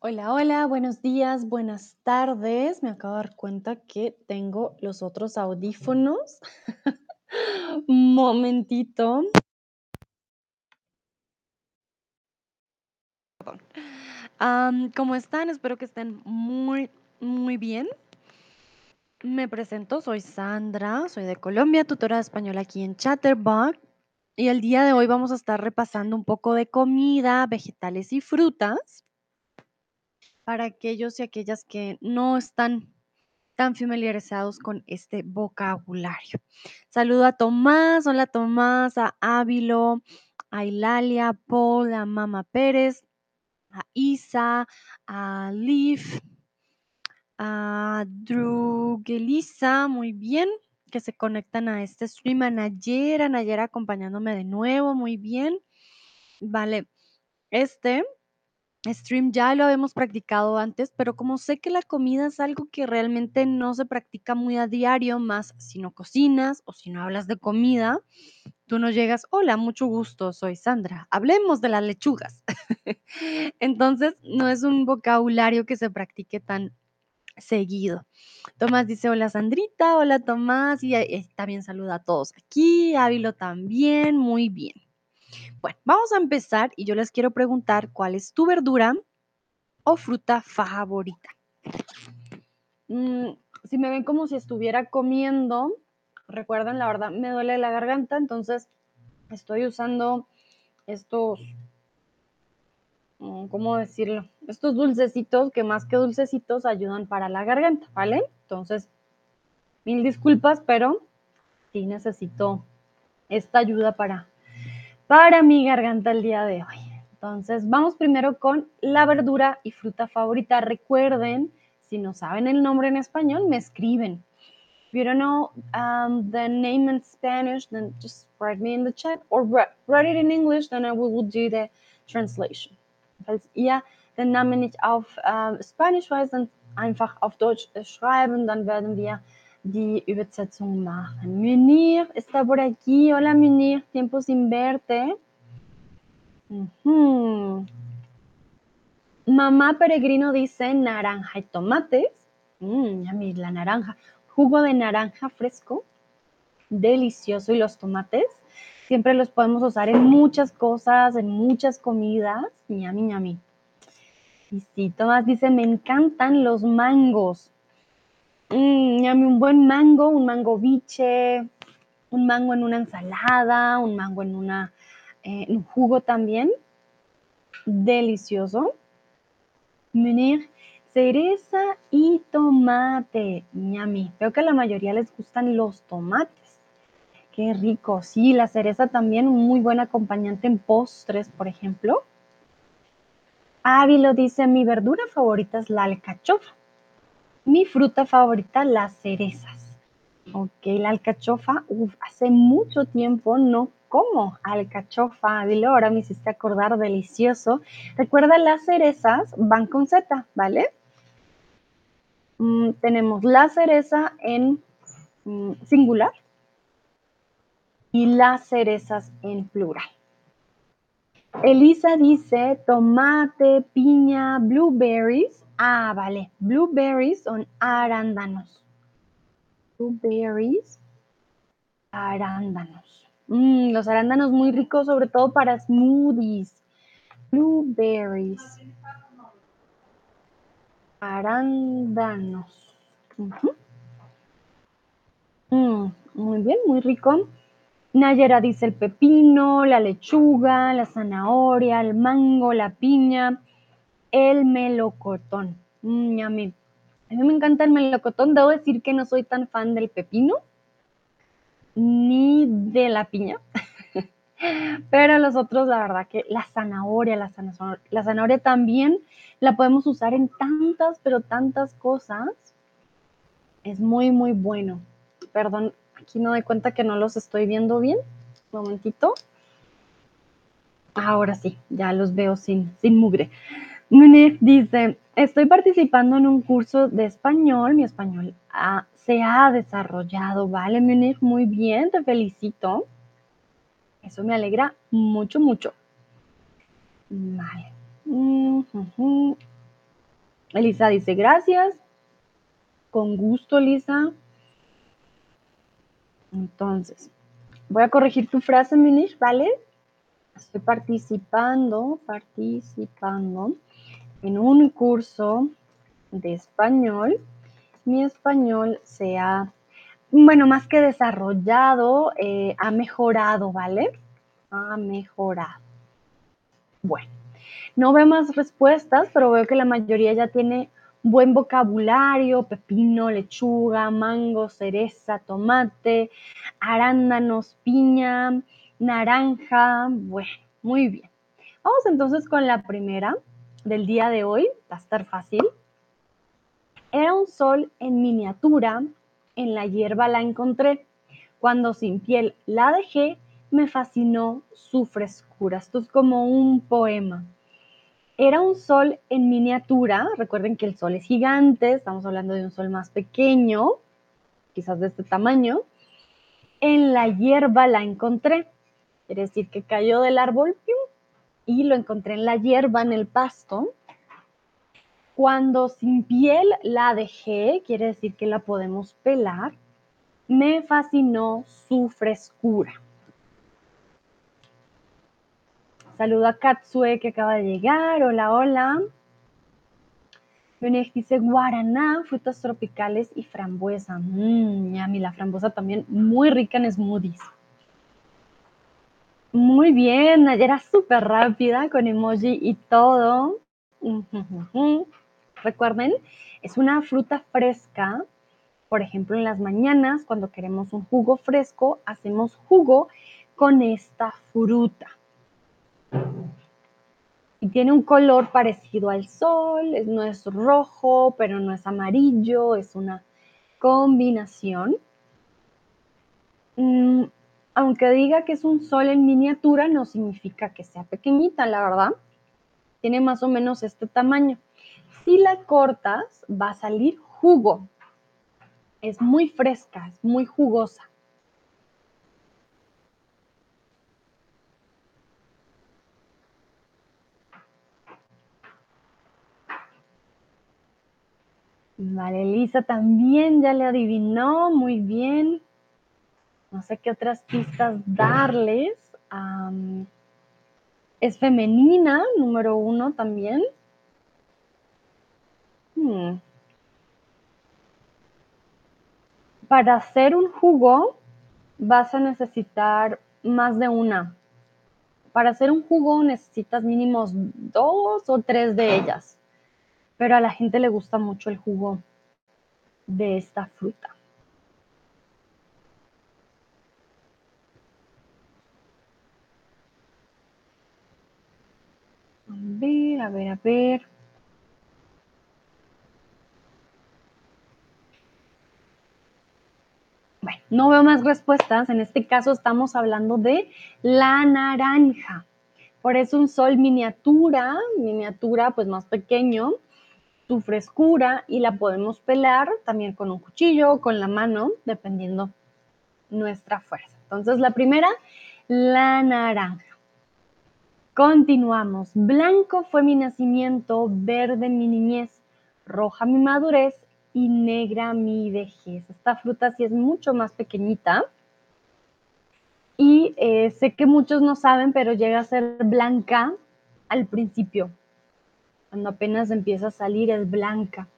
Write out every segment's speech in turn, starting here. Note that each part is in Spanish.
Hola, hola, buenos días, buenas tardes. Me acabo de dar cuenta que tengo los otros audífonos. Momentito. Perdón. ¿cómo están? Espero que estén muy, muy bien. Me presento, soy Sandra, soy de Colombia, tutora de español aquí en Chatterbox. Y el día de hoy vamos a estar repasando un poco de comida, vegetales y frutas para aquellos y aquellas que no están tan familiarizados con este vocabulario. Saludo a Tomás, hola Tomás, a Ávilo, a Hilalia, Paul, a Mama Pérez, a Isa, a Liv, a Drugelisa, muy bien, que se conectan a este stream, a Nayera, Nayera acompañándome de nuevo, muy bien. Vale, este stream ya lo habíamos practicado antes, pero como sé que la comida es algo que realmente no se practica muy a diario, más si no cocinas o si no hablas de comida, tú no llegas, hola, mucho gusto, soy Sandra, hablemos de las lechugas. Entonces, no es un vocabulario que se practique tan seguido. Tomás dice, hola Sandrita, hola Tomás, y eh, también saluda a todos aquí, Ávilo también, muy bien. Bueno, vamos a empezar y yo les quiero preguntar cuál es tu verdura o fruta favorita. Mm, si me ven como si estuviera comiendo, recuerden, la verdad me duele la garganta, entonces estoy usando estos, mm, ¿cómo decirlo? Estos dulcecitos que más que dulcecitos ayudan para la garganta, ¿vale? Entonces, mil disculpas, pero sí necesito esta ayuda para, para mi garganta el día de hoy. Entonces, vamos primero con la verdura y fruta favorita. Recuerden, si no saben el nombre en español, me escriben. If you don't know um, the name in Spanish, then just write me in the chat or write it in English, then I will do the translation. Falls ihr den Namen nicht auf äh, Spanisch weiß, dann einfach auf Deutsch schreiben, dann werden wir die Übersetzung machen. Munir está por aquí. Hola Munir, tiempo sin verte. Mamá Peregrino dice naranja y tomates. Yummy, la naranja. Jugo de naranja fresco. Delicioso. Y los tomates. Siempre los podemos usar en muchas cosas, en muchas comidas. Yummy, ñami. Y sí, Tomás dice, me encantan los mangos. Yummy, un buen mango, un mango biche, un mango en una ensalada, un mango en una eh, un jugo también. Delicioso. Munir, cereza y tomate. Ñami. Veo que a la mayoría les gustan los tomates. Qué rico. Sí, la cereza también, un muy buen acompañante en postres, por ejemplo. Ávilo dice, mi verdura favorita es la alcachofa. Mi fruta favorita, las cerezas. Ok, la alcachofa, hace mucho tiempo no como alcachofa, Ávilo, ahora me hiciste acordar, delicioso. Recuerda, las cerezas van con Z, ¿vale? Mm, tenemos la cereza en mm, singular y las cerezas en plural. Elisa dice tomate, piña, blueberries. Ah, vale. Blueberries son arándanos. Blueberries, arándanos. Mm, los arándanos muy ricos, sobre todo para smoothies. Blueberries. Arándanos. Mm, muy bien, muy rico. Nayera dice el pepino, la lechuga, la zanahoria, el mango, la piña, el melocotón. Mm, a, mí, me encanta el melocotón. Debo decir que no soy tan fan del pepino ni de la piña. Pero los otros, la verdad que la zanahoria, la zanahoria, la zanahoria también la podemos usar en tantas, pero tantas cosas. Es muy, muy bueno. Perdón, aquí no doy cuenta que no los estoy viendo bien. Un momentito. Ahora sí, ya los veo sin, sin mugre. Munich dice, estoy participando en un curso de español. Mi español se ha desarrollado. Vale, Munich, muy bien, te felicito. Eso me alegra mucho, mucho. Vale. Elisa dice, gracias. Con gusto, Lisa. Entonces, voy a corregir tu frase, Minish, ¿vale? Estoy participando, participando en un curso de español. Mi español se ha, bueno, más que desarrollado, eh, ha mejorado, ¿vale? Ha mejorado. Bueno, no veo más respuestas, pero veo que la mayoría ya tiene buen vocabulario, pepino, lechuga, mango, cereza, tomate, arándanos, piña, naranja. Bueno, muy bien. Vamos entonces con la primera del día de hoy. Va a estar fácil. Era un sol en miniatura, en la hierba la encontré. Cuando sin piel la dejé, me fascinó su frescura. Esto es como un poema. Era un sol en miniatura. Recuerden que el sol es gigante, estamos hablando de un sol más pequeño, quizás de este tamaño. En la hierba la encontré. Quiere decir que cayó del árbol y lo encontré en la hierba, en el pasto. Cuando sin piel la dejé, quiere decir que la podemos pelar. Me fascinó su frescura. Saludo a Katsue que acaba de llegar. Hola, hola. Venex dice guaraná, frutas tropicales y frambuesa. Mmm, mí la frambuesa también muy rica en smoothies. Muy bien, era súper rápida con emoji y todo. Recuerden, es una fruta fresca. Por ejemplo, en las mañanas, cuando queremos un jugo fresco, hacemos jugo con esta fruta. Y tiene un color parecido al sol, no es rojo, pero no es amarillo, es una combinación. Aunque diga que es un sol en miniatura, no significa que sea pequeñita, la verdad. Tiene más o menos este tamaño. Si la cortas, va a salir jugo. Es muy fresca, es muy jugosa. Vale, Elisa también ya le adivinó, muy bien. No sé qué otras pistas darles. es femenina, número uno también. Hmm. Para hacer un jugo vas a necesitar más de una. Para hacer un jugo necesitas mínimos dos o tres de ellas pero a la gente le gusta mucho el jugo de esta fruta. A ver, a ver, a ver. Bueno, no veo más respuestas. En este caso estamos hablando de la naranja. Por eso un sol miniatura, miniatura pues más pequeño, su frescura y la podemos pelar también con un cuchillo o con la mano, dependiendo nuestra fuerza. Entonces, la primera, la naranja. Continuamos. Blanco fue mi nacimiento, verde mi niñez, roja mi madurez y negra mi vejez. Esta fruta sí es mucho más pequeñita. Y eh, sé que muchos no saben, pero llega a ser blanca al principio, cuando apenas empieza a salir es blanca.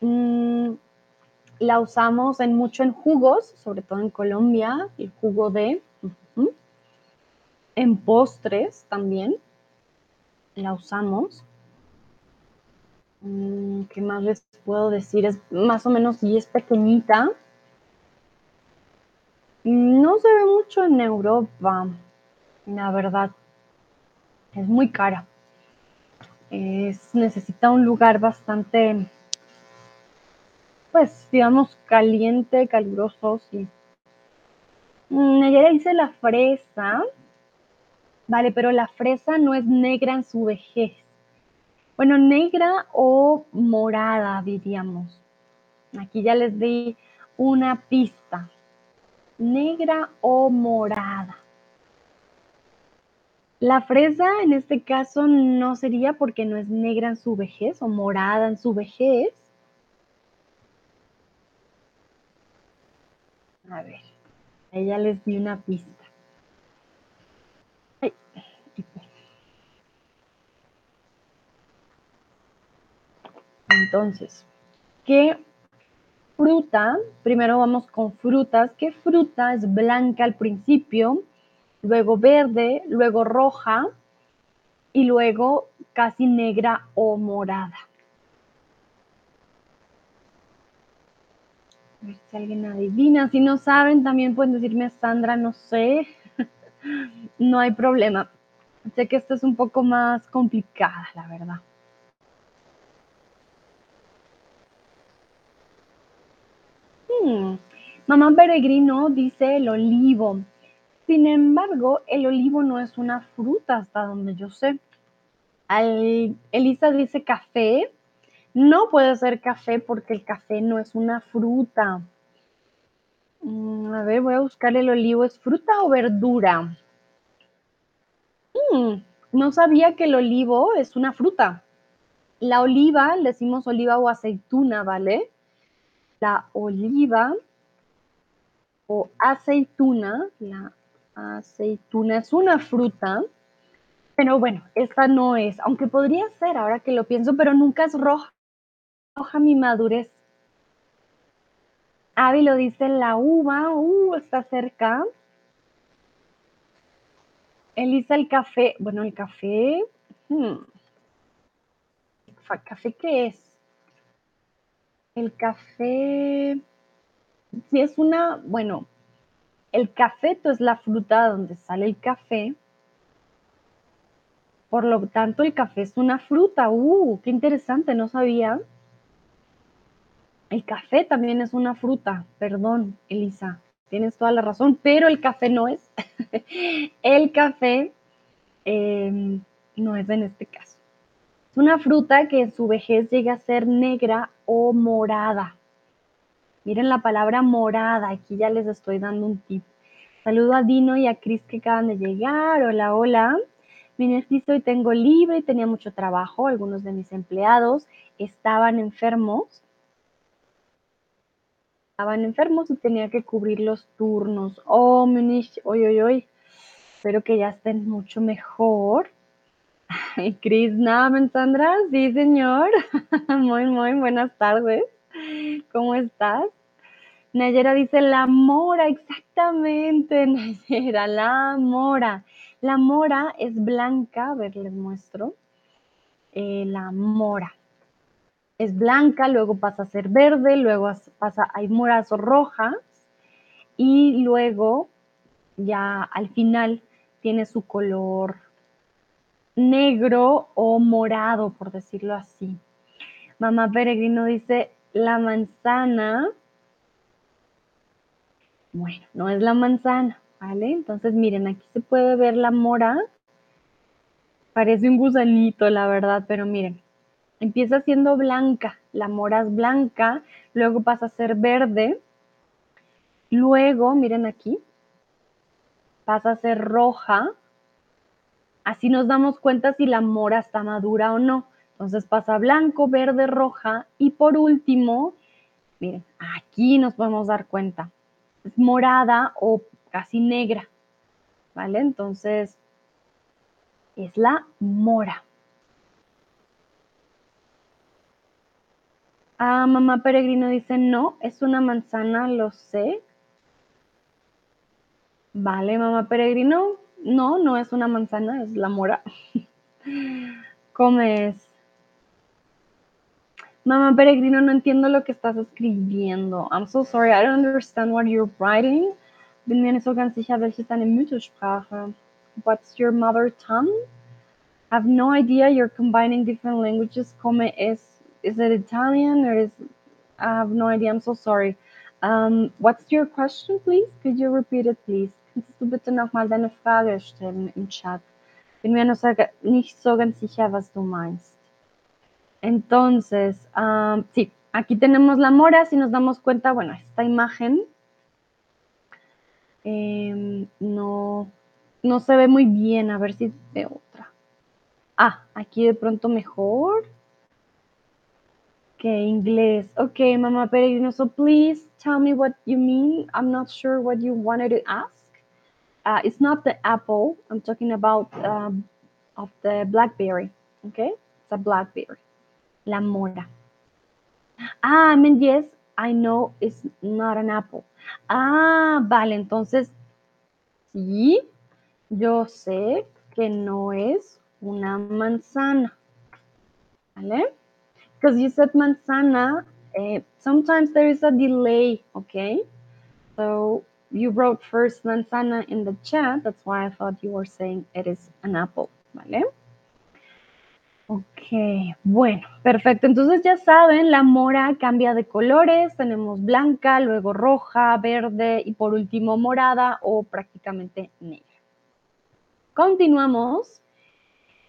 Mm, la usamos en mucho en jugos, sobre todo en Colombia, el jugo de, en postres también la usamos. Mm, ¿Qué más les puedo decir? Es más o menos y es pequeñita. No se ve mucho en Europa, la verdad. Es muy cara necesita un lugar bastante, pues, digamos, caliente, caluroso, sí. Mm, ayer hice la fresa, vale, pero la fresa no es negra en su vejez. Bueno, negra o morada, diríamos. Aquí ya les di una pista. Negra o morada. La fresa en este caso no sería porque no es negra en su vejez o morada en su vejez. A ver, ella les di una pista. Entonces, ¿qué fruta? Primero vamos con frutas. ¿Qué fruta es blanca al principio? luego verde, luego roja y luego casi negra o morada. A ver si alguien adivina. Si no saben, también pueden decirme, Sandra, no sé. no hay problema. Sé que esto es un poco más complicada, la verdad. Mamá Peregrino dice el olivo. Sin embargo, el olivo no es una fruta hasta donde yo sé. Elisa dice café. No puede ser café porque el café no es una fruta. Mm, a ver, voy a buscar el olivo. ¿Es fruta o verdura? Mm, no sabía que el olivo es una fruta. La oliva, le decimos oliva o aceituna, ¿vale? La oliva o aceituna, la aceituna es una fruta, pero bueno, esta no es, aunque podría ser ahora que lo pienso, pero nunca es roja, roja mi madurez. Avi lo dice la uva, uh, está cerca. Elisa el café, bueno, el café, hmm. ¿café qué es? El café, si es una, bueno, el cafeto es la fruta donde sale el café. Por lo tanto, el café es una fruta. ¡Uh! ¡Qué interesante! No sabía. El café también es una fruta. Perdón, Elisa. Tienes toda la razón, pero el café no es. el café em, no es en este caso. Es una fruta que en su vejez llega a ser negra o morada. Miren la palabra morada, aquí ya les estoy dando un tip. Saludo a Dino y a Cris que acaban de llegar. Hola, hola. Me necesito y tengo libre y tenía mucho trabajo. Algunos de mis empleados estaban enfermos. Estaban enfermos y tenía que cubrir los turnos. Oh, Munich, hoy, hoy, hoy. Espero que ya estén mucho mejor. Ay, Cris, nada, Sandra. Sí, señor. muy, muy buenas tardes. ¿Cómo estás? Nayera dice la mora, exactamente, Nayera, la mora. La mora es blanca, a ver, les muestro. Eh, la mora es blanca, luego pasa a ser verde, luego pasa, hay moras rojas y luego ya al final tiene su color negro o morado, por decirlo así. Mamá Peregrino dice, la manzana bueno, no es la manzana, ¿vale? Entonces, miren, aquí se puede ver la mora. Parece un gusanito, la verdad, pero miren, empieza siendo blanca, la mora es blanca, luego pasa a ser verde, luego, miren aquí, pasa a ser roja, así nos damos cuenta si la mora está madura o no. Entonces pasa blanco, verde, roja y por último, miren, aquí nos podemos dar cuenta, morada o casi negra, ¿vale? Entonces, es la mora. Ah, mamá peregrino dice, no, es una manzana, lo sé. Vale, mamá peregrino, no, no es una manzana, es la mora. ¿Cómo es? Mamá Peregrino, no entiendo lo que estás escribiendo. I'm so sorry, I don't understand what you're writing. Bin mir so ganz sicher, welche deine. What's your mother tongue? I have no idea. You're combining different languages. Come is is it Italian or is I have no idea. I'm so sorry. Um, what's your question, please? Could you repeat it, please? Kannst du bitte nochmal deine Frage stellen im Chat? Bin mir nicht so ganz sicher, was du meinst. Entonces, sí, aquí tenemos la mora, si nos damos cuenta, bueno, esta imagen em, no, no se ve muy bien. A ver si veo otra. Ah, aquí de pronto mejor. Okay, inglés. Okay, Mama Peregrino. So please tell me what you mean. I'm not sure what you wanted to ask. Uh, it's not the apple. I'm talking about um, of the blackberry. Okay, it's a blackberry. La mora. Ah, I mean, yes, I know it's not an apple. Ah, vale, entonces, sí, yo sé que no es una manzana. ¿Vale? Because you said manzana, uh, sometimes there is a delay, okay? So you wrote first manzana in the chat, that's why I thought you were saying it is an apple, ¿vale? Ok, bueno, perfecto. Entonces ya saben, la mora cambia de colores. Tenemos blanca, luego roja, verde y por último morada o prácticamente negra. Continuamos.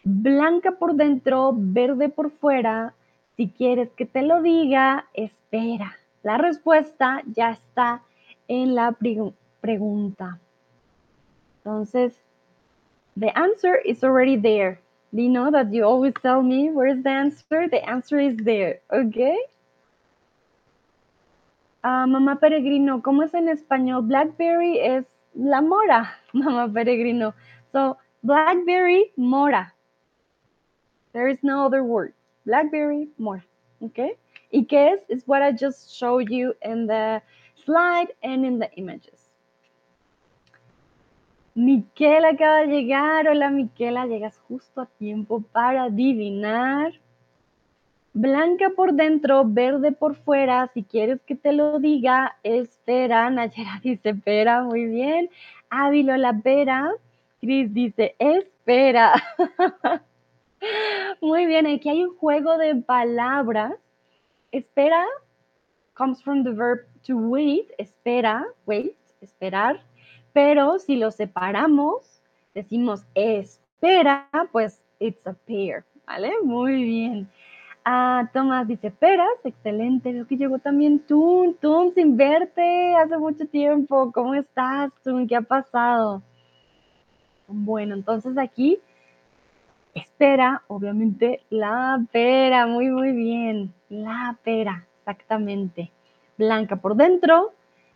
Blanca por dentro, verde por fuera. Si quieres que te lo diga, espera. La respuesta ya está en la pregunta. Entonces, the answer is already there. You know that you always tell me where's the answer? The answer is there, okay? Uh, mamá Peregrino, ¿cómo es en español? Blackberry es la mora, mamá Peregrino. So, blackberry, mora. There is no other word. Blackberry, mora. Okay? ¿Y qué es? It's what I just showed you in the slide and in the images. Miquela acaba de llegar. Hola Miquela, llegas justo a tiempo para adivinar. Blanca por dentro, verde por fuera. Si quieres que te lo diga, espera. Nayera dice espera, muy bien. Ávilo la pera. Cris dice espera. muy bien, aquí hay un juego de palabras. Espera comes from the verb to wait. Espera, wait, esperar pero si lo separamos, decimos espera, pues it's a pair, ¿vale? Muy bien. Ah, Tomás dice, peras, excelente, veo que llegó también tú, tú sin verte hace mucho tiempo, ¿cómo estás, tú? ¿Qué ha pasado? Bueno, entonces aquí, espera, obviamente, la pera, muy, muy bien, la pera, exactamente. Blanca por dentro,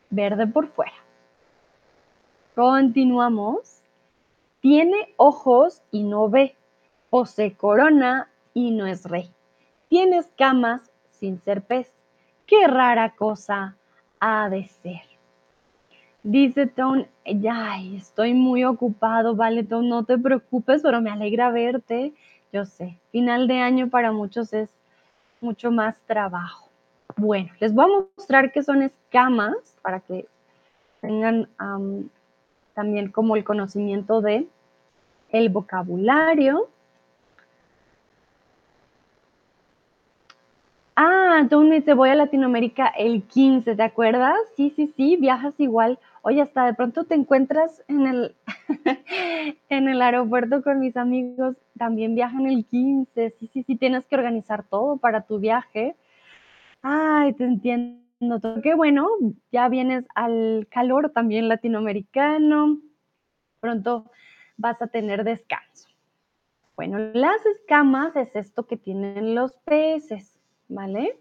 verde por fuera. Continuamos. Tiene ojos y no ve. Posee corona y no es rey. Tiene escamas sin ser pez. Qué rara cosa ha de ser. Dice Tom, ay, estoy muy ocupado, vale, Tom, no te preocupes, pero me alegra verte. Yo sé, final de año para muchos es mucho más trabajo. Bueno, les voy a mostrar qué son escamas para que tengan también como el conocimiento de el vocabulario. Ah, me dice, voy a Latinoamérica el 15, ¿te acuerdas? Sí, sí, sí, viajas igual. Oye, hasta de pronto te encuentras en el, en el aeropuerto con mis amigos, también viajan el 15. Sí, sí, sí, tienes que organizar todo para tu viaje. Ay, te entiendo qué bueno, ya vienes al calor también latinoamericano, pronto vas a tener descanso. Bueno, las escamas es esto que tienen los peces, ¿vale?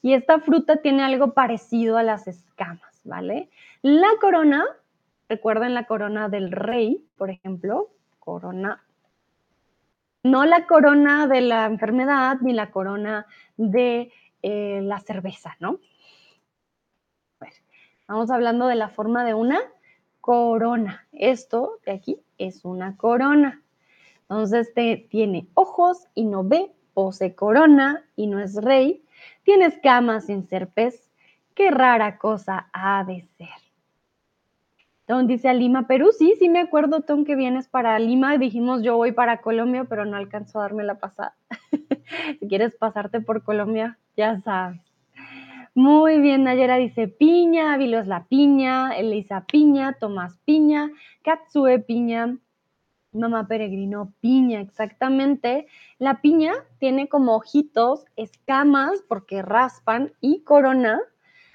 Y esta fruta tiene algo parecido a las escamas, ¿vale? La corona, recuerden la corona del rey, por ejemplo, corona, no la corona de la enfermedad ni la corona de eh, la cerveza, ¿no? Estamos hablando de la forma de una corona. Esto de aquí es una corona. Entonces te, tiene ojos y no ve, posee corona y no es rey, tiene escamas sin ser pez. Qué rara cosa ha de ser. Tom dice a Lima, Perú. Sí, sí me acuerdo, Tom, que vienes para Lima. Dijimos yo voy para Colombia, pero no alcanzó a darme la pasada. si quieres pasarte por Colombia, ya sabes. Muy bien, Nayera dice piña, Ávilo es la piña, Elisa piña, Tomás piña, Katsue piña, Mamá Peregrino piña, exactamente. La piña tiene como ojitos, escamas porque raspan y corona.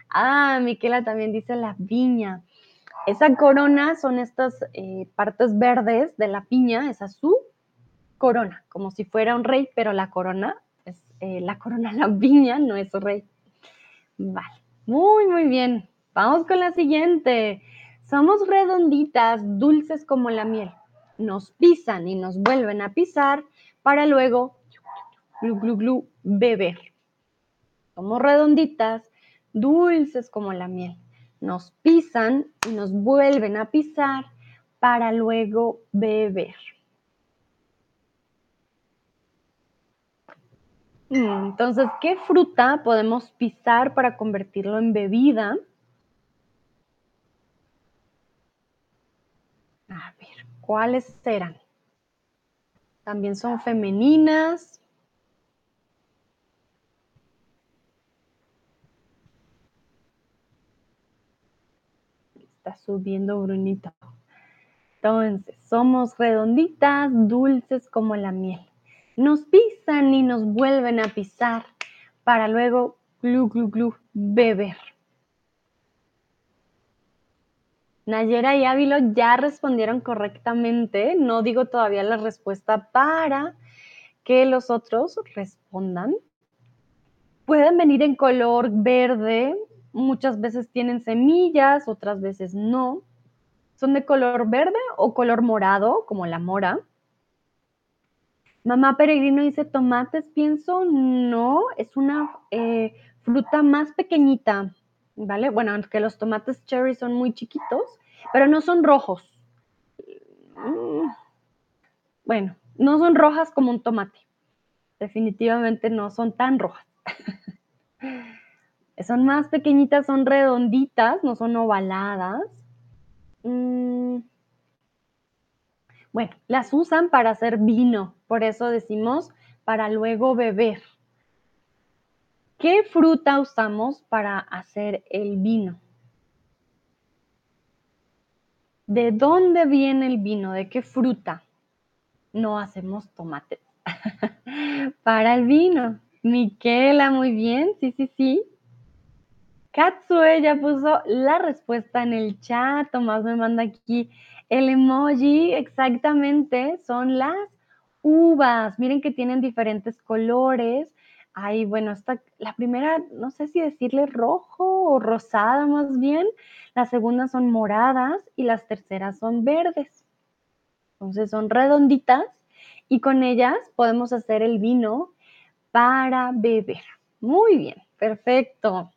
Ah, Miquela también dice la piña. Esa corona son estas eh, partes verdes de la piña, esa es su corona, como si fuera un rey, pero la corona es eh, la corona, la piña no es rey. Vale, muy, muy bien. Vamos con la siguiente. Somos redonditas, dulces como la miel. Nos pisan y nos vuelven a pisar para luego, glu, glu, glu, beber. Somos redonditas, dulces como la miel. Nos pisan y nos vuelven a pisar para luego beber. Entonces, ¿qué fruta podemos pisar para convertirlo en bebida? A ver, ¿cuáles serán? También son femeninas. Está subiendo Brunito. Entonces, somos redonditas, dulces como la miel. Nos pisan y nos vuelven a pisar para luego, glu, glu, glu, beber. Nayera y Ávilo ya respondieron correctamente. No digo todavía la respuesta para que los otros respondan. Pueden venir en color verde. Muchas veces tienen semillas, otras veces no. ¿Son de color verde o color morado, como la mora? Mamá Peregrino dice tomates, pienso, no, es una eh, fruta más pequeñita, ¿vale? Bueno, aunque los tomates cherry son muy chiquitos, pero no son rojos. Mm, bueno, no son rojas como un tomate. Definitivamente no son tan rojas. son más pequeñitas, son redonditas, no son ovaladas. Mm, bueno, las usan para hacer vino, por eso decimos para luego beber. ¿Qué fruta usamos para hacer el vino? ¿De dónde viene el vino? ¿De qué fruta? No hacemos tomates para el vino. Miquela, muy bien, sí, sí, sí. Katsue ya puso la respuesta en el chat. Tomás me manda aquí el emoji. Exactamente, son las uvas. Miren que tienen diferentes colores. Ahí, bueno, esta, la primera, no sé si decirle rojo o rosada más bien. Las segundas son moradas y las terceras son verdes. Entonces son redonditas y con ellas podemos hacer el vino para beber. Muy bien, perfecto.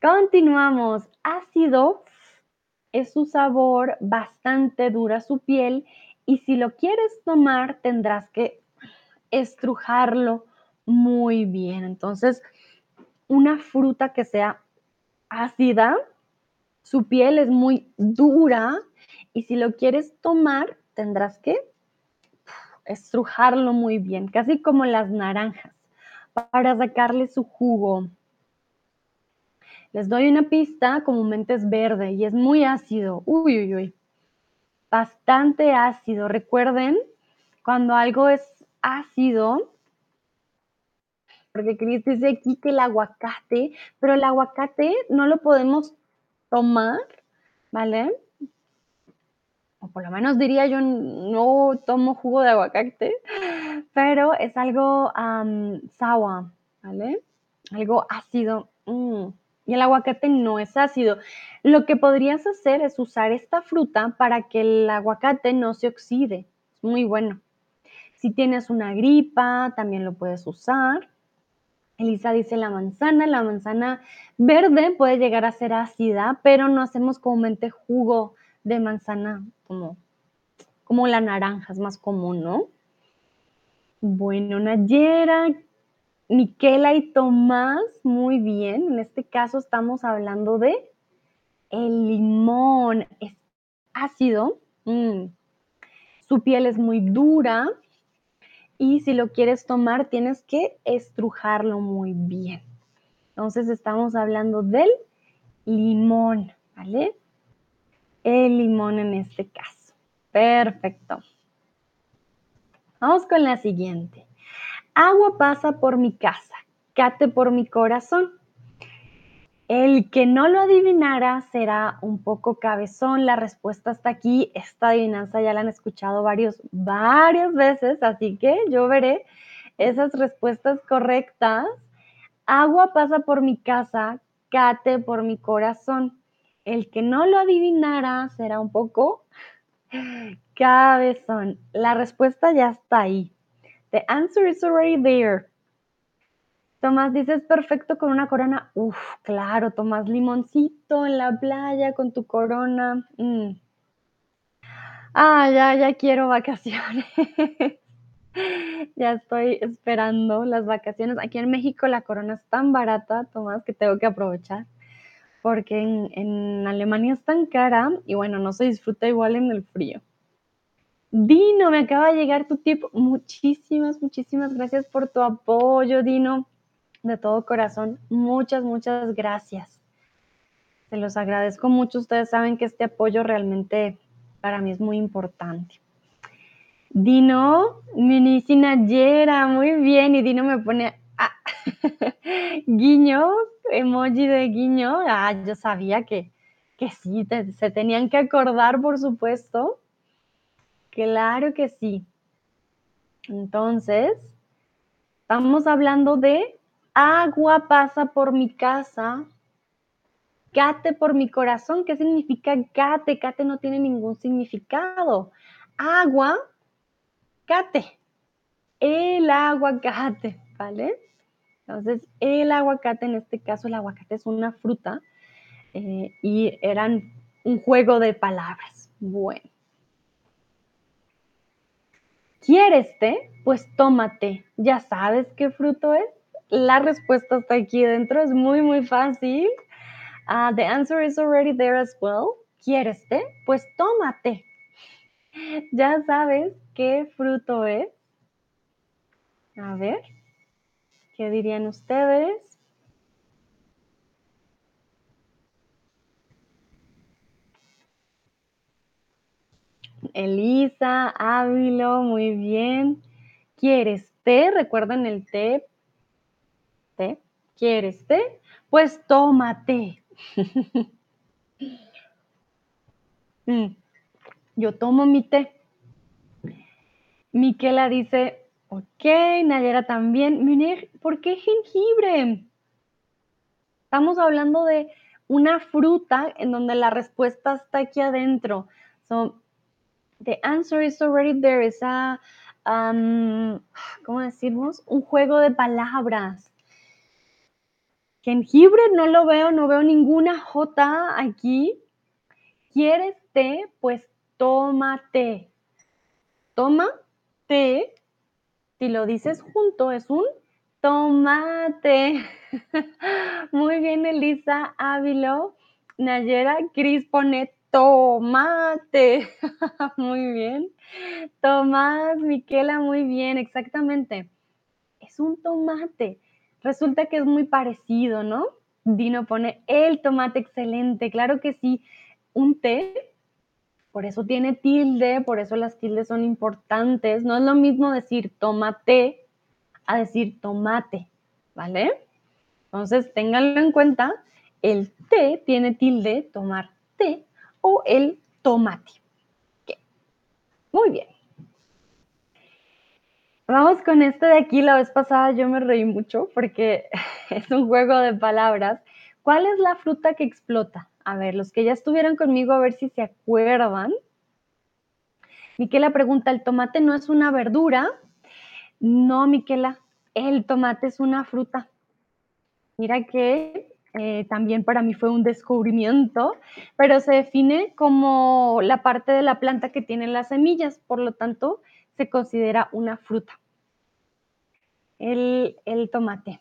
Continuamos. Ácido es su sabor, bastante dura su piel y si lo quieres tomar tendrás que estrujarlo muy bien. Entonces, una fruta que sea ácida, su piel es muy dura y si lo quieres tomar tendrás que estrujarlo muy bien, casi como las naranjas, para sacarle su jugo. Les doy una pista, comúnmente es verde y es muy ácido. Uy, uy, uy. Bastante ácido. Recuerden, cuando algo es ácido, porque Cris dice aquí que el aguacate, pero el aguacate no lo podemos tomar, ¿vale? O por lo menos diría yo, no tomo jugo de aguacate, pero es algo um, ¿vale? Algo ácido. Mm y el aguacate no es ácido. Lo que podrías hacer es usar esta fruta para que el aguacate no se oxide. Es muy bueno. Si tienes una gripa, también lo puedes usar. Elisa dice la manzana. La manzana verde puede llegar a ser ácida, pero no hacemos comúnmente jugo de manzana como, como la naranja, es más común, ¿no? Bueno, Nayera, Miquela y Tomás, muy bien. En este caso estamos hablando de el limón. Es ácido. Mm. Su piel es muy dura. Y si lo quieres tomar, tienes que estrujarlo muy bien. Entonces estamos hablando del limón, ¿vale? El limón en este caso. Perfecto. Vamos con la siguiente. Agua pasa por mi casa, cate por mi corazón. El que no lo adivinara será un poco cabezón. La respuesta está aquí. Esta adivinanza ya la han escuchado varios, varias veces, así que yo veré esas respuestas correctas. Agua pasa por mi casa, cate por mi corazón. El que no lo adivinara será un poco cabezón. La respuesta ya está ahí. The answer is already there. Tomás dice, es perfecto con una corona. Uf, claro, Tomás, limoncito en la playa con tu corona. Mm. Ah, ya, ya quiero vacaciones. ya estoy esperando las vacaciones. Aquí en México la corona es tan barata, Tomás, que tengo que aprovechar. Porque en, en Alemania es tan cara y bueno, no se disfruta igual en el frío. Dino, me acaba de llegar tu tip. Muchísimas, muchísimas gracias por tu apoyo, Dino de todo corazón, muchas, muchas gracias. Se los agradezco mucho. Ustedes saben que este apoyo realmente para mí es muy importante. Dino, Nayera, muy bien. Y Dino me pone ah, guiño, emoji de guiño. Ah, yo sabía que, que sí, se tenían que acordar, por supuesto. Claro que sí. Entonces, estamos hablando de Agua pasa por mi casa. Gate por mi corazón. ¿Qué significa gate? Gate no tiene ningún significado. Agua, gate. El aguacate, ¿vale? Entonces, el aguacate, en este caso el aguacate es una fruta eh, y eran un juego de palabras. Bueno. ¿Quieres té? Pues tómate. ¿Ya sabes qué fruto es? La respuesta está aquí dentro, es muy, muy fácil. Uh, the answer is already there as well. ¿Quieres té? Pues tómate. Ya sabes qué fruto es. A ver, ¿qué dirían ustedes? Elisa, Ávilo, muy bien. ¿Quieres té? Recuerden el té ¿Quieres té? Pues tómate. Mm, yo tomo mi té. Miquela dice, ok, Nayera también. Munir, ¿por qué jengibre? Estamos hablando de una fruta en donde la respuesta está aquí adentro. So, the answer is already there. Es a, um, ¿cómo decimos? Un juego de palabras. Jengibre no lo veo, no veo ninguna J aquí. ¿Quieres té? Pues tómate. Toma té. Si lo dices junto, es un tomate. Muy bien, Elisa Ávilo. Nayera Cris pone tomate. muy bien. Tomás, Miquela, muy bien, exactamente. Es un tomate resulta que es muy parecido, ¿no? Dino pone el tomate excelente, claro que sí, un té, por eso tiene tilde, por eso las tildes son importantes, no es lo mismo decir tomate a decir tomate, ¿vale? Entonces, ténganlo en cuenta, el té tiene tilde, tomar té, o el tomate. Muy bien. Vamos con este de aquí. La vez pasada yo me reí mucho porque es un juego de palabras. ¿Cuál es la fruta que explota? A ver, los que ya estuvieron conmigo, a ver si se acuerdan. Miquela pregunta, ¿el tomate no es una verdura? No, Miquela, el tomate es una fruta. Mira que eh, también para mí fue un descubrimiento, pero se define como la parte de la planta que tiene las semillas, por lo tanto, se considera una fruta. El, tomate.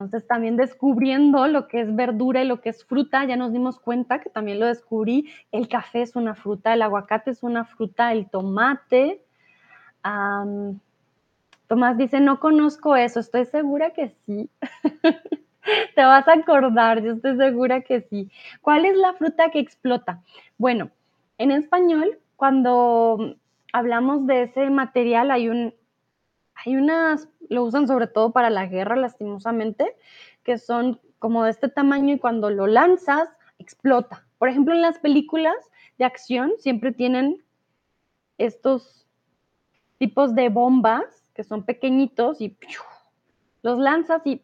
Entonces también descubriendo lo que es verdura y lo que es fruta, ya nos dimos cuenta que también lo descubrí, el café es una fruta, el aguacate es una fruta, el tomate. Tomás dice, no conozco eso, estoy segura que sí. Te vas a acordar, yo estoy segura que sí. ¿Cuál es la fruta que explota? Bueno, en español cuando hablamos de ese material, hay un hay unas lo usan sobre todo para la guerra, lastimosamente, que son como de este tamaño y cuando lo lanzas, explota. Por ejemplo, en las películas de acción siempre tienen estos tipos de bombas que son pequeñitos y los lanzas y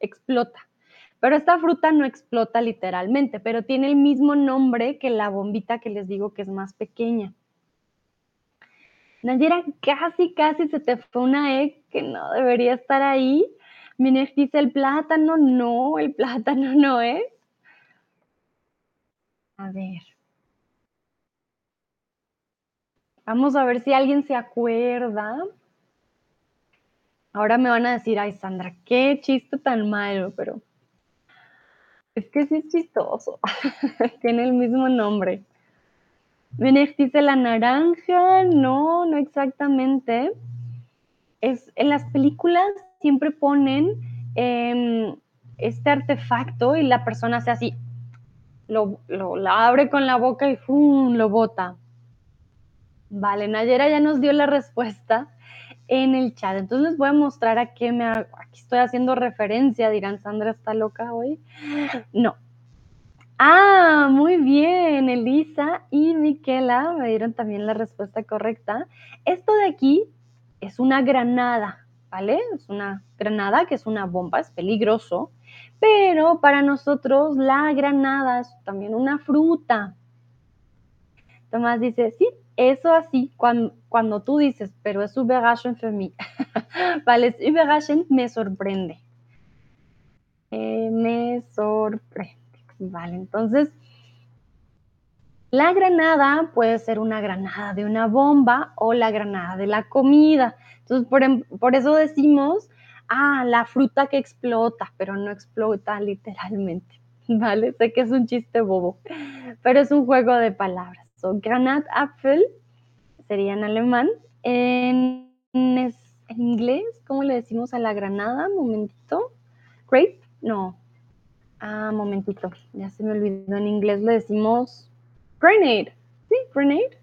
explota. Pero esta fruta no explota literalmente, pero tiene el mismo nombre que la bombita que les digo que es más pequeña. Nayera, casi, casi se te fue una E que no debería estar ahí. Minex dice el plátano, no, el plátano no es. A ver. Vamos a ver si alguien se acuerda. Ahora me van a decir, ay Sandra, qué chiste tan malo, pero es que sí es chistoso. Tiene el mismo nombre. Venex dice la naranja, no, no exactamente. Es, en las películas siempre ponen em, este artefacto y la persona hace así, lo, lo, abre con la boca y ¡fum! lo bota. Vale, Nayera ya nos dio la respuesta en el chat. Entonces les voy a mostrar a qué me aquí estoy haciendo referencia. Dirán, Sandra está loca hoy. No. Ah, muy bien, Elisa y Miquela me dieron también la respuesta correcta. Esto de aquí es una granada, ¿vale? Es una granada que es una bomba, es peligroso, pero para nosotros la granada es también una fruta. Tomás dice, sí, eso así, cuando, tú dices, pero es überraschend für mich. vale, es überraschend, me sorprende. Eh, me sorprende. Vale, entonces, la granada puede ser una granada de una bomba o la granada de la comida. Entonces, por, em, por eso decimos, ah, la fruta que explota, pero no explota literalmente. ¿Vale? Sé que es un chiste bobo, pero es un juego de palabras. So, Granatapfel sería en alemán. En, en, inglés, ¿cómo le decimos a la granada? Momentito. Grape, no. Ah, momentito, ya se me olvidó. En inglés le decimos grenade. Sí, grenade.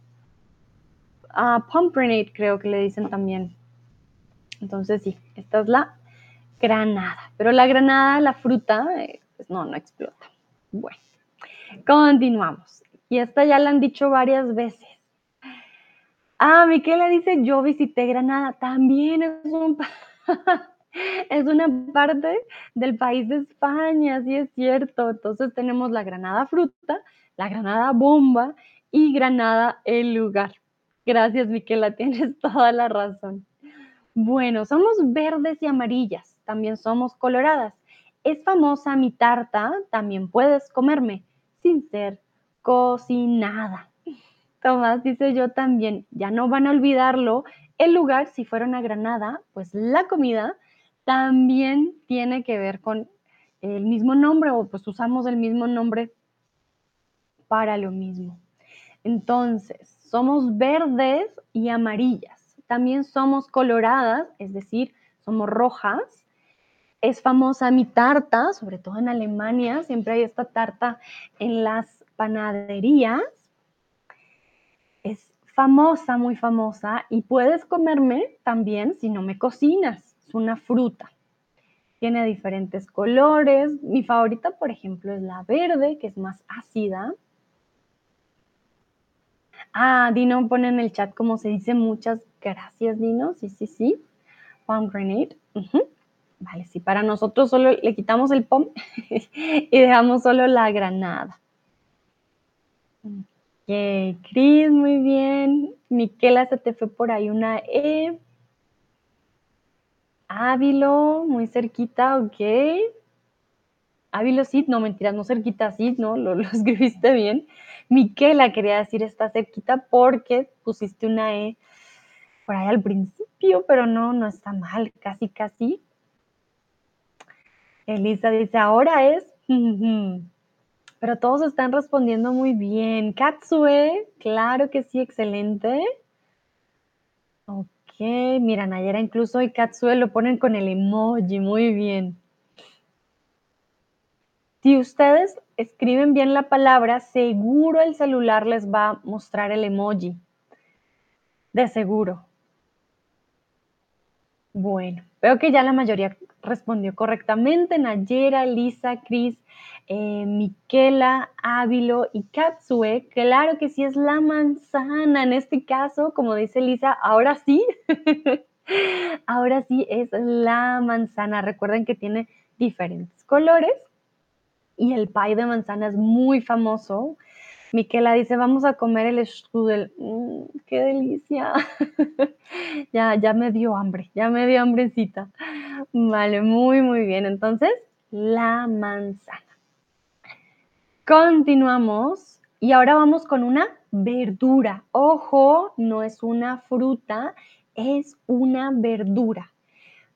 Ah, pump grenade creo que le dicen también. Entonces sí, esta es la granada. Pero la granada, la fruta, eh, pues no, no explota. Bueno, continuamos. Y esta ya la han dicho varias veces. Ah, Miquela dice, yo visité Granada. También es un... es una parte del país de España, sí es cierto. Entonces tenemos la granada fruta, la granada bomba y granada el lugar. Gracias, Miquela, tienes toda la razón. Bueno, somos verdes y amarillas, también somos coloradas. Es famosa mi tarta, también puedes comerme sin ser cocinada. Tomás dice yo también, ya no van a olvidarlo, el lugar, si fuera una granada, pues la comida también tiene que ver con el mismo nombre o pues usamos el mismo nombre para lo mismo. Entonces, somos verdes y amarillas. También somos coloradas, es decir, somos rojas. Es famosa mi tarta, sobre todo en Alemania, siempre hay esta tarta en las panaderías. Es famosa, muy famosa, y puedes comerme también si no me cocinas una fruta. Tiene diferentes colores. Mi favorita, por ejemplo, es la verde, que es más ácida. Ah, Dino pone en el chat como se dice. Muchas gracias, Dino. Sí, sí, sí. Pomegranate. Vale, sí, para nosotros solo le quitamos el pom y dejamos solo la granada. Ok, Cris, muy bien. Miquela, se te fue por ahí una E. Ávilo, muy cerquita, ok. Ávilo, sí, no, mentiras, no cerquita, sí, no, lo, lo escribiste bien. Miquela quería decir está cerquita porque pusiste una E por ahí al principio, pero no, no está mal, casi, casi. Elisa dice, ahora es, pero todos están respondiendo muy bien. Katsue, claro que sí, excelente. Mira, Nayera incluso y Katsue lo ponen con el emoji, muy bien. Si ustedes escriben bien la palabra, seguro el celular les va a mostrar el emoji. De seguro. Bueno, veo que ya la mayoría respondió correctamente. Nayera, Lisa, Cris, eh, Miquela, Ávilo y Katsue. Claro que sí es la manzana. En este caso, como dice Lisa, ahora sí. ahora sí es la manzana. Recuerden que tiene diferentes colores y el pie de manzana es muy famoso. Miquela dice, vamos a comer el strudel. Mm, ¡Qué delicia! ya, ya me dio hambre, ya me dio hambrecita. Vale, muy, muy bien. Entonces, la manzana. Continuamos y ahora vamos con una verdura. Ojo, no es una fruta, es una verdura.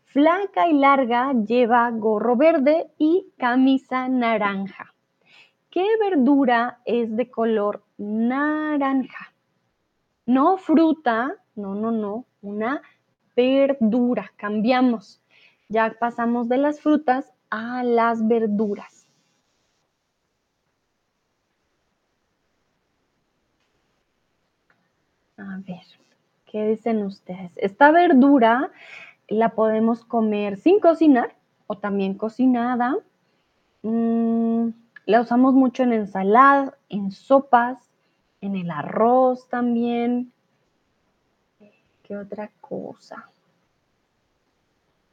Flaca y larga, lleva gorro verde y camisa naranja. ¿Qué verdura es de color naranja? No fruta, no, no, no, una verdura. Cambiamos. Ya pasamos de las frutas a las verduras. A ver, ¿qué dicen ustedes? Esta verdura la podemos comer sin cocinar o también cocinada. Mm, la usamos mucho en ensaladas, en sopas, en el arroz también. ¿Qué otra cosa?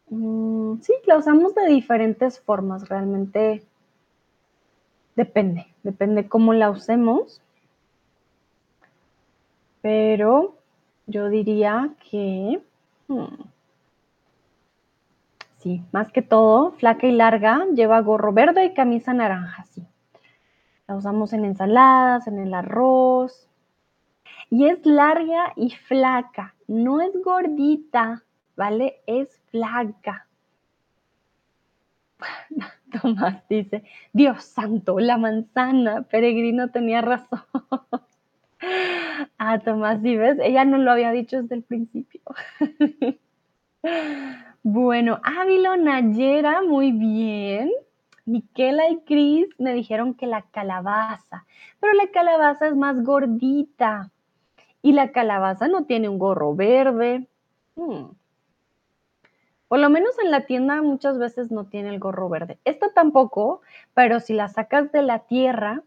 Mm, sí, la usamos de diferentes formas, realmente depende, depende cómo la usemos. Pero yo diría que, hmm, sí, más que todo, flaca y larga, lleva gorro verde y camisa naranja, sí. La usamos en ensaladas, en el arroz. Y es larga y flaca, no es gordita, ¿vale? Es flaca. Tomás dice, Dios santo, la manzana, peregrino tenía razón. ah, Tomás, ¿sí ves? Ella no lo había dicho desde el principio. bueno, Ávilo Nayera, muy bien. Miquela y Cris me dijeron que la calabaza, pero la calabaza es más gordita y la calabaza no tiene un gorro verde. Hmm. Por lo menos en la tienda muchas veces no tiene el gorro verde. Esta tampoco, pero si la sacas de la tierra,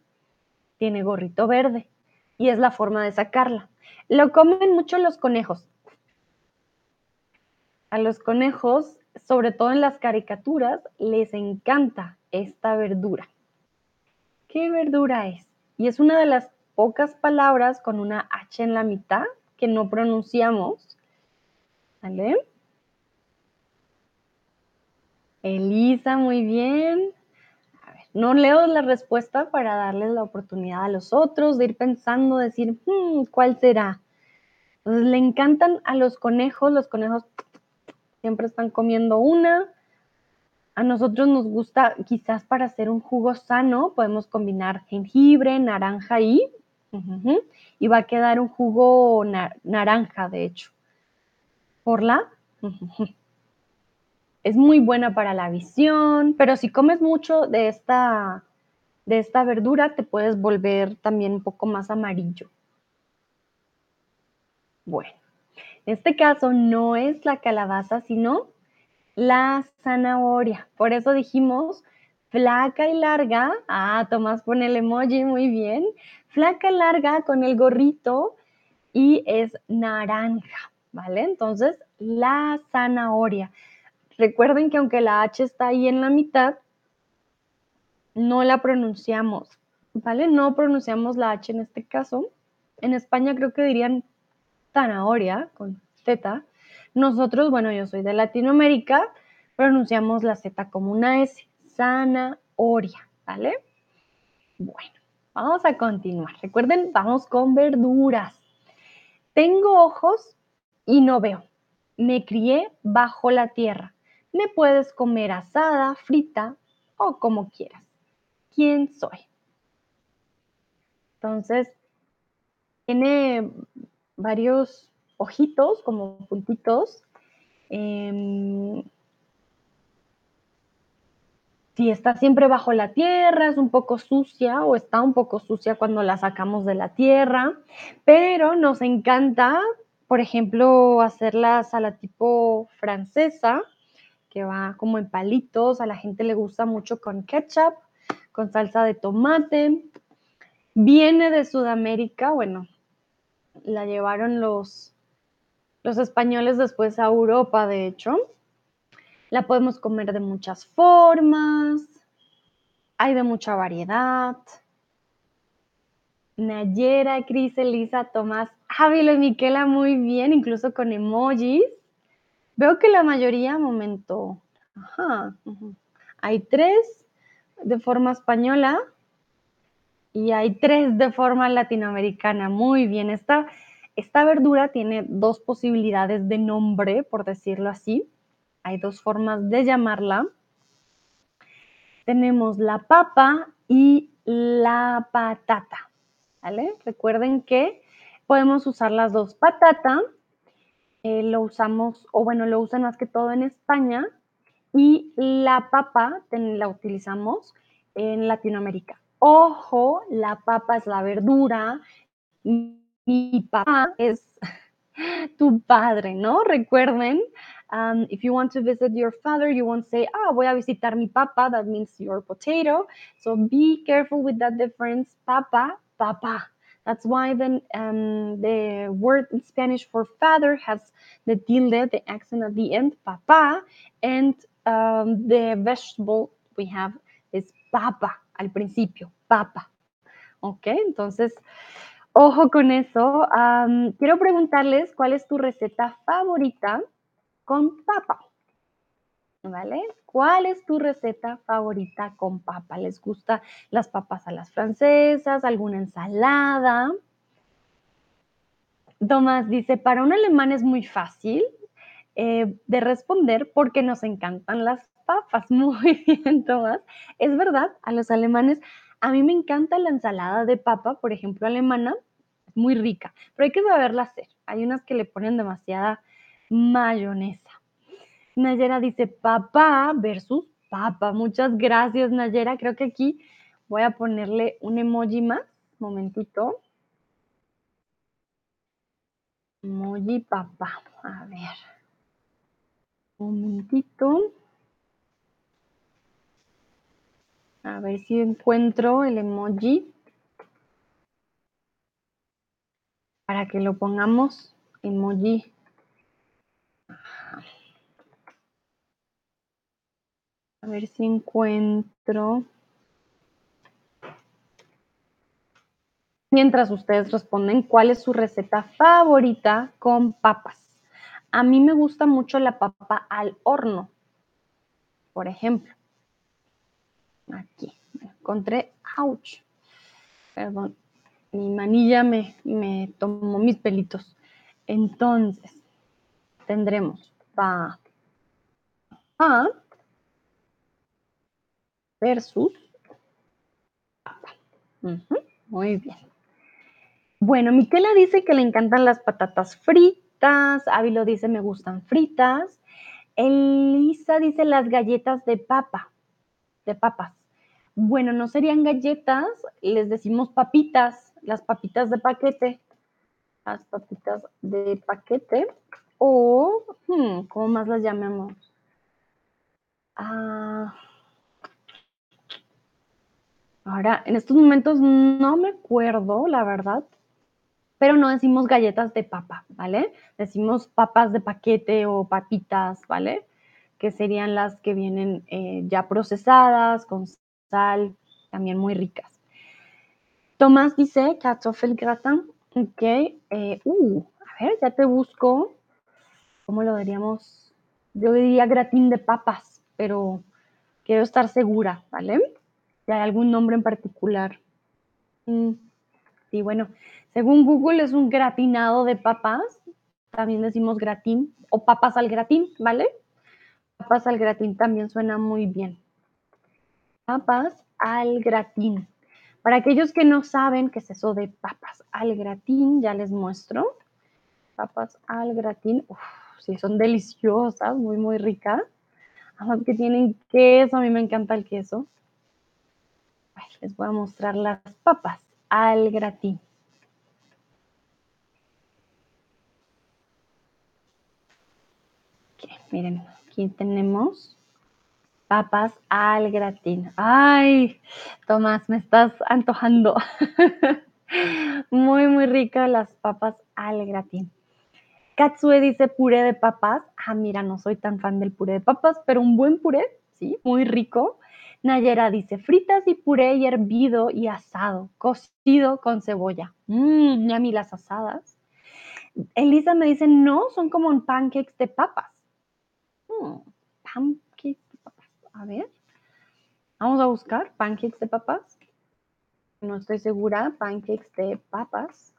tiene gorrito verde y es la forma de sacarla. Lo comen mucho los conejos. A los conejos, sobre todo en las caricaturas, les encanta esta verdura. ¿Qué verdura es? Y es una de las pocas palabras con una H en la mitad que no pronunciamos. ¿Vale? Elisa, muy bien. No leo la respuesta para darles la oportunidad a los otros de ir pensando, decir, hmm, ¿cuál será? Entonces, le encantan a los conejos, los conejos siempre están comiendo una, a nosotros nos gusta, quizás para hacer un jugo sano, podemos combinar jengibre, naranja y, y va a quedar un jugo naranja, de hecho. Por la, es muy buena para la visión, pero si comes mucho de esta, de esta verdura, te puedes volver también un poco más amarillo. Bueno, en este caso no es la calabaza, sino la zanahoria. Por eso dijimos flaca y larga. Ah, Tomás pone el emoji, muy bien. Flaca y larga con el gorrito y es naranja, ¿vale? Entonces, la zanahoria. Recuerden que aunque la H está ahí en la mitad, no la pronunciamos, ¿vale? No pronunciamos la H en este caso. En España creo que dirían zanahoria con Z, nosotros, bueno, yo soy de Latinoamérica, pronunciamos la Z como una S, zanahoria, ¿vale? Bueno, vamos a continuar. Recuerden, vamos con verduras. Tengo ojos y no veo. Me crié bajo la tierra. Me puedes comer asada, frita o como quieras. ¿Quién soy? Entonces, tiene varios ojitos, como puntitos. Em, si está siempre bajo la tierra, es un poco sucia o está un poco sucia cuando la sacamos de la tierra, pero nos encanta, por ejemplo, hacerlas a la tipo francesa, que va como en palitos, a la gente le gusta mucho con ketchup, con salsa de tomate. Viene de Sudamérica, bueno, la llevaron los, los españoles después a Europa, de hecho. La podemos comer de muchas formas, hay de mucha variedad. Nayera, Cris, Elisa, Tomás, Ávila y Miquela muy bien, incluso con emojis. Veo que la mayoría, momento, ajá, hay tres de forma española y hay tres de forma latinoamericana. Muy bien, esta, esta verdura tiene dos posibilidades de nombre, por decirlo así. Hay dos formas de llamarla. Tenemos la papa y la patata. ¿Vale? Recuerden que podemos usar las dos patata. Eh, lo usamos, o bueno, lo usan más que todo en España. Y la papa la utilizamos en Latinoamérica. Ojo, la papa es la verdura. Mi papá es tu padre, ¿no? Recuerden, Um, if you want to visit your father, you won't say, ah, voy a visitar mi papa. That means your potato. So be careful with that difference. Papa, papa. That's why then um, the word in Spanish for father has the tilde, the accent at the end, papa, and um, the vegetable we have is papa al principio, papa. Ok, entonces, ojo con eso. Um, quiero preguntarles cuál es tu receta favorita con papa. ¿Cuál es tu receta favorita con papa? ¿Les gusta las papas a las francesas? ¿Alguna ensalada? Tomás dice, para un alemán es muy fácil eh, de responder porque nos encantan las papas. Muy bien, Tomás. Es verdad, a los alemanes, a mí me encanta la ensalada de papa, por ejemplo, alemana, muy rica, pero hay que saberla hacer. Hay unas que le ponen demasiada mayonesa. Nayera dice papá versus papa. Muchas gracias, Nayera. Creo que aquí voy a ponerle un emoji más. Momentito. Emoji papá. A ver. Momentito. A ver si encuentro el emoji. Para que lo pongamos emoji A ver si encuentro. Mientras ustedes responden, ¿cuál es su receta favorita con papas? A mí me gusta mucho la papa al horno, por ejemplo. Aquí, encontré, ouch, perdón, mi manilla me, me tomó mis pelitos. Entonces, tendremos papa versus Muy bien. Bueno, Miquela dice que le encantan las patatas fritas. Ávilo dice me gustan fritas. Elisa dice las galletas de papa, de papas. Bueno, no serían galletas, les decimos papitas, las papitas de paquete, las papitas de paquete, o, hmm, ¿cómo más las llamamos? Ah, Ahora, en estos momentos no me acuerdo, la verdad, pero no decimos galletas de papa, ¿vale? Decimos papas de paquete o papitas, ¿vale? Que serían las que vienen eh, ya procesadas, con sal, también muy ricas. Tomás dice Kartoffelgratin, ok. Eh, uh, a ver, ya te busco. ¿Cómo lo diríamos? Yo diría gratín de papas, pero quiero estar segura, ¿vale? Hay algún nombre en particular. Mm, sí, bueno, según Google es un gratinado de papas, también decimos gratín, o papas al gratín, ¿vale? Papas al gratín también suena muy bien. Papas al gratín. Para aquellos que no saben qué es eso de papas al gratín, ya les muestro. Papas al gratín, sí, son deliciosas, muy, muy ricas. Además que tienen queso, a mí me encanta el queso. Les voy a mostrar las papas al gratín. miren, aquí tenemos papas al gratín. Ay, Tomás, me estás antojando. muy, muy rica las papas al gratín. Katsue dice puré de papas. Ah, mira, no soy tan fan del puré de papas, pero un buen puré, sí, muy rico. Nayera dice fritas y puré y hervido y asado, cocido con cebolla. Mmm, mí las asadas. Elisa me dice, no, son como pancakes de papas. Mm, pancakes de papas. A ver. Vamos a buscar pancakes de papas. No estoy segura. Pancakes de papas.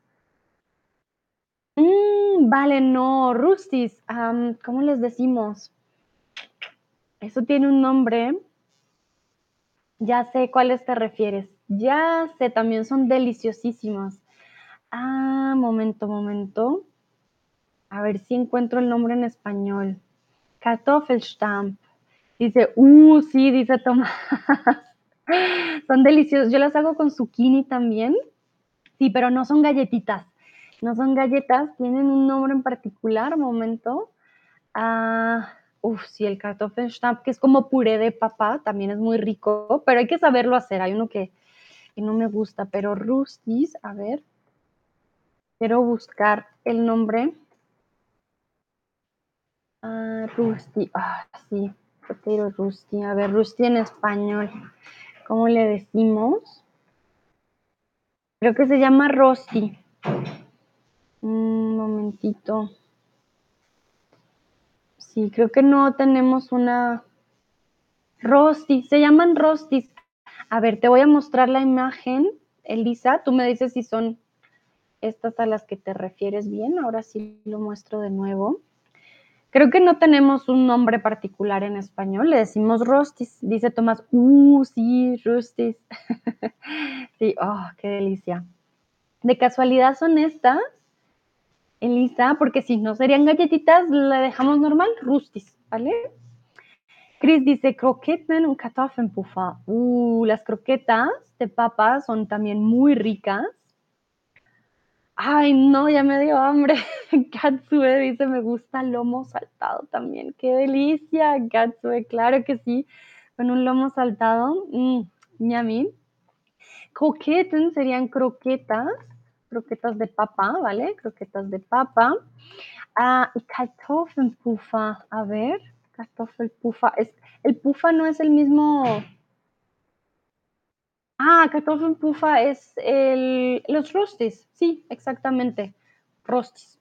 Mm, vale, no. Rustis. ¿Cómo les decimos? Eso tiene un nombre. Ya sé cuáles te refieres. Ya sé, también son deliciosísimos. Ah, momento, momento. A ver si encuentro el nombre en español. Kartoffelstamp. Dice, uh, sí, dice Tomás. son deliciosos. Yo las hago con zucchini también. Sí, pero no son galletitas. No son galletas, tienen un nombre en particular, momento. Ah, uf, sí, el Kartoffelstamp, que es como puré de papa, también es muy rico, pero hay que saberlo hacer. Hay uno que, que no me gusta, pero Rustis, a ver. Quiero buscar el nombre. Ah, Rusty, ah, sí, potato Rusty. A ver, Rusty en español, ¿cómo le decimos? Creo que se llama Rosti. Un momentito. Sí, creo que no tenemos una Rosti. Se llaman Rostis. A ver, te voy a mostrar la imagen, Elisa. Tú me dices si son estas a las que te refieres bien. Ahora sí lo muestro de nuevo. Creo que no tenemos un nombre particular en español, le decimos rostis. Dice Tomás, uh, sí, rostis. sí, oh, qué delicia. De casualidad son estas, Elisa, porque si no serían galletitas, le dejamos normal, rustis, ¿vale? Chris dice, croquetten un Kartoffelpuffer. Uh, las croquetas de papas son también muy ricas. Ay, no, ya me dio hambre. Katsue dice, me gusta lomo saltado también. Qué delicia, Katsue, claro que sí. Con un lomo saltado, mmm, ñami. Croquetten serían croquetas, croquetas de papa, ¿vale? Croquetas de papa. Ah, y Kartoffelpuffer, a ver, Kartoffelpuffer. Es, el pufa no es el mismo Ah, Kartoffelpuffer es el, los rostis, sí, exactamente, rostis.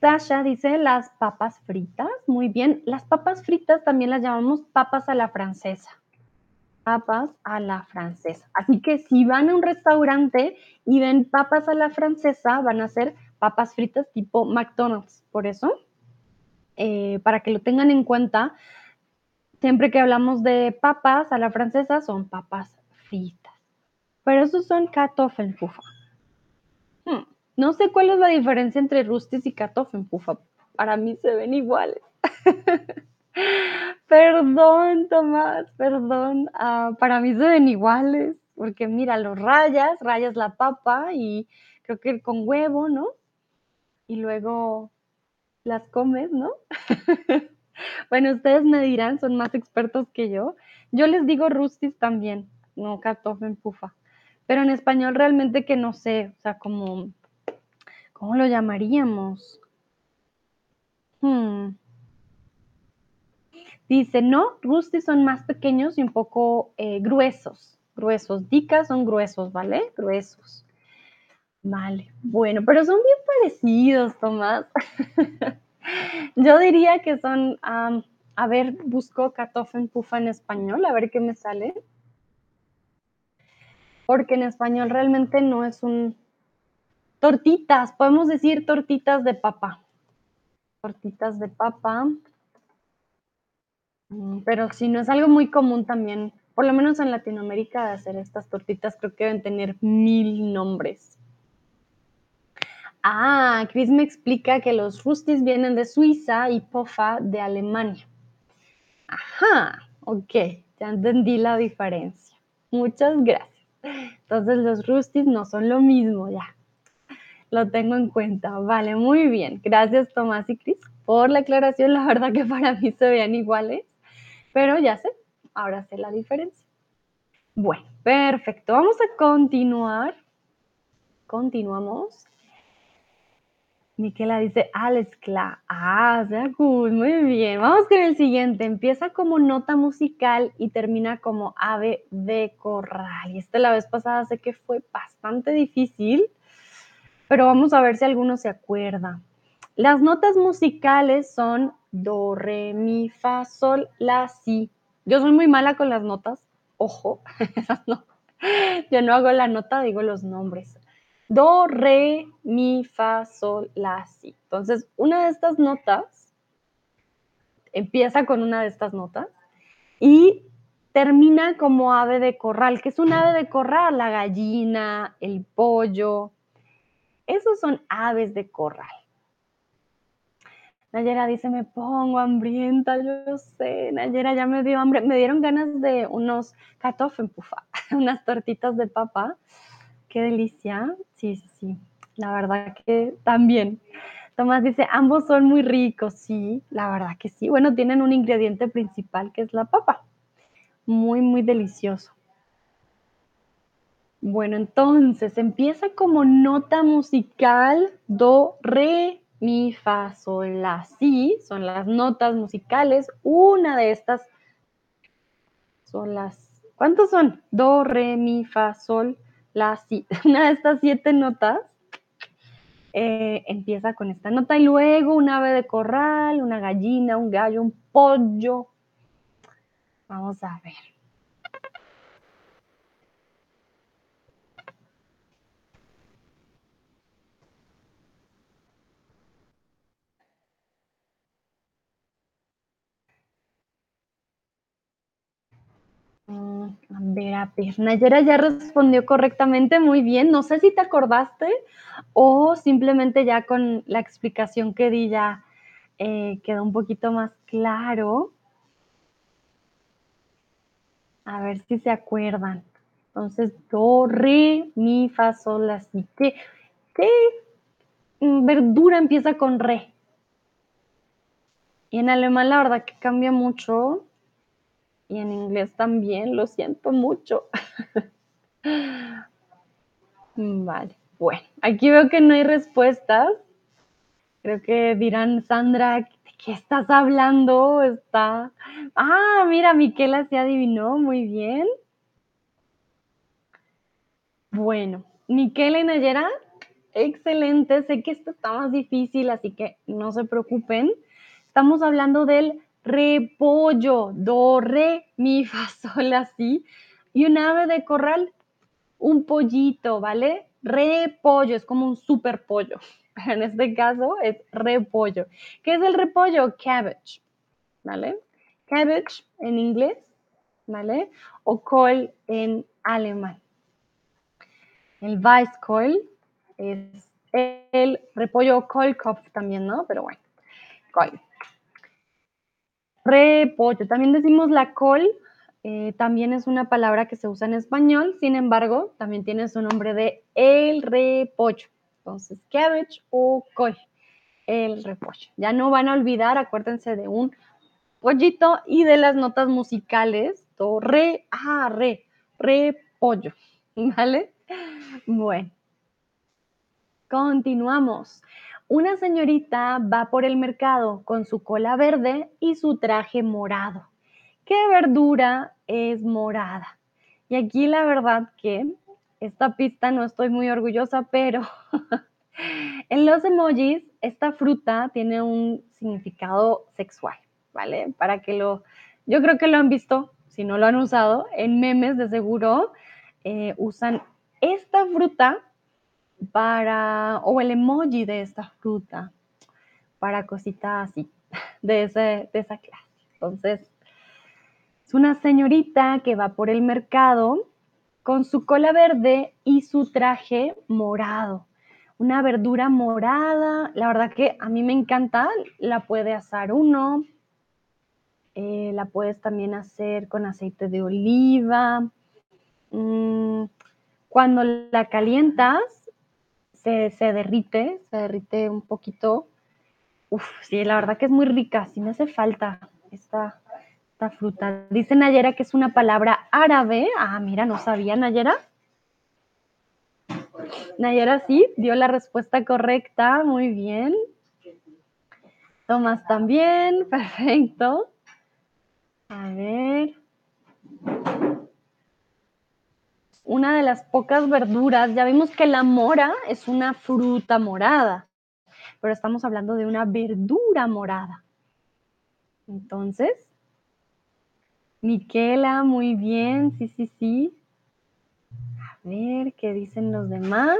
Sasha dice las papas fritas, muy bien. Las papas fritas también las llamamos papas a la francesa. Papas a la francesa. Así que si van a un restaurante y ven papas a la francesa, van a ser papas fritas tipo McDonald's. Por eso, eh, para que lo tengan en cuenta, Siempre que hablamos de papas a la francesa son papas fritas. Pero esos son Kartoffelpuffer. Hmm, no sé cuál es la diferencia entre Rustis y Kartoffelpuffer. Para mí se ven iguales. perdón, Tomás, perdón. Ah, para mí ven iguales. Porque mira, los rayas, rayas la papa y creo que con huevo, ¿no? Y luego las comes, ¿no? Bueno, ustedes me dirán, son más expertos que yo. Yo les digo rustis también, no pufa. Pero en español realmente que no sé, o sea, como, ¿cómo lo llamaríamos? Hmm. Dice, no, rustis son más pequeños y un poco eh, gruesos, gruesos. Dicas son gruesos, ¿vale? Gruesos. Vale, bueno, pero son bien parecidos, Tomás. Yo diría que son, a ver, busco Kartoffelpuffer en español, a ver qué me sale. Porque en español realmente no es un... Tortitas, podemos decir tortitas de papa. Tortitas de papa. Mm, pero si no es algo muy común también, por lo menos en Latinoamérica, de hacer estas tortitas, creo que deben tener mil nombres. Ah, Chris me explica que los Rustis vienen de Suiza y Pofa de Alemania. Ajá, ok, ya entendí la diferencia. Muchas gracias. Entonces los Rustis no son lo mismo, ya. Lo tengo en cuenta. Vale, muy bien. Gracias Tomás y Cris por la aclaración. La verdad que para mí se veían iguales, pero ya sé, ahora sé la diferencia. Bueno, perfecto. Vamos a continuar. Continuamos. Miquela dice, Alex Cla. Ah, sea cool, muy bien. Vamos con el siguiente. Empieza como nota musical y termina como ave de corral. Y este la vez pasada sé que fue bastante difícil, pero vamos a ver si alguno se acuerda. Las notas musicales son do, re, mi, fa, sol, la, si. Yo soy muy mala con las notas. Ojo, no. Yo no hago la nota, digo los nombres do, re, mi, fa, sol, la, si. Entonces, una de estas notas empieza con una de estas notas y termina como ave de corral. ¿Qué es un ave de corral? La gallina, el pollo. Esos son aves de corral. Nayera dice, me pongo hambrienta, yo sé, Nayera ya me dio hambre, me dieron ganas de unos kartoffelpuffer, unas tortitas de papa Qué delicia. Sí, sí, sí. La verdad que también. Tomás dice, ambos son muy ricos. Sí, la verdad que sí. Bueno, tienen un ingrediente principal que es la papa. Muy, muy delicioso. Bueno, entonces empieza como nota musical do, re, mi, fa, sol, la, si. Son las notas musicales. Una de estas son las... ¿Cuántos son? Do, re, mi, fa, sol, la, una de estas siete notas eh, empieza con esta nota y luego un ave de corral, una gallina, un gallo, un pollo. Vamos a ver. A ver, a ver, ya respondió correctamente, muy bien. No sé si te acordaste o simplemente ya con la explicación que di ya eh, quedó un poquito más claro. A ver si se acuerdan. Entonces, do, re, mi, fa, sol, la, si. ¿Qué, ¿Qué verdura empieza con re? Y en alemán la verdad que cambia mucho y en inglés también, lo siento mucho. vale, bueno, aquí veo que no hay respuestas. Creo que dirán, Sandra, ¿de qué estás hablando? Está. Ah, mira, Miquela se adivinó, muy bien. Bueno, Miquela y Nayera, excelente. Sé que esto está más difícil, así que no se preocupen. Estamos hablando del repollo, do, re, mi, fa, sol, así. Y un ave de corral, un pollito, ¿vale? Repollo, es como un super pollo. En este caso es repollo. ¿Qué es el repollo? Cabbage, ¿vale? Cabbage en inglés, ¿vale? O col en alemán. El Weißkohl es el repollo Kohlkopf también, ¿no? Pero bueno, col. Repollo. También decimos la col, eh, también es una palabra que se usa en español, sin embargo, también tiene su nombre de el repollo. Entonces, cabbage o col, el repollo. Ya no van a olvidar, acuérdense de un pollito y de las notas musicales, do, re, ah, re, repollo, ¿vale? Bueno, continuamos. Una señorita va por el mercado con su cola verde y su traje morado. ¿Qué verdura es morada? Y aquí la verdad que esta pista no estoy muy orgullosa, pero en los emojis esta fruta tiene un significado sexual, ¿vale? Para que lo, yo creo que lo han visto, si no lo han usado, en memes de seguro eh, usan esta fruta para, o el emoji de esta fruta, para cositas así, de, ese, de esa clase. Entonces, es una señorita que va por el mercado con su cola verde y su traje morado. Una verdura morada, la verdad que a mí me encanta, la puede asar uno, Eh, la puedes también hacer con aceite de oliva. Mm, cuando la calientas, se, se derrite, se derrite un poquito. Uf, sí, la verdad que es muy rica, sí me hace falta esta, esta fruta. Dice Nayera que es una palabra árabe. Ah, mira, no sabía Nayera. Nayera sí, dio la respuesta correcta, muy bien. Tomás también, perfecto. A ver. Una de las pocas verduras, ya vimos que la mora es una fruta morada, pero estamos hablando de una verdura morada. Entonces, Miquela, muy bien, sí, sí, sí. A ver, ¿qué dicen los demás?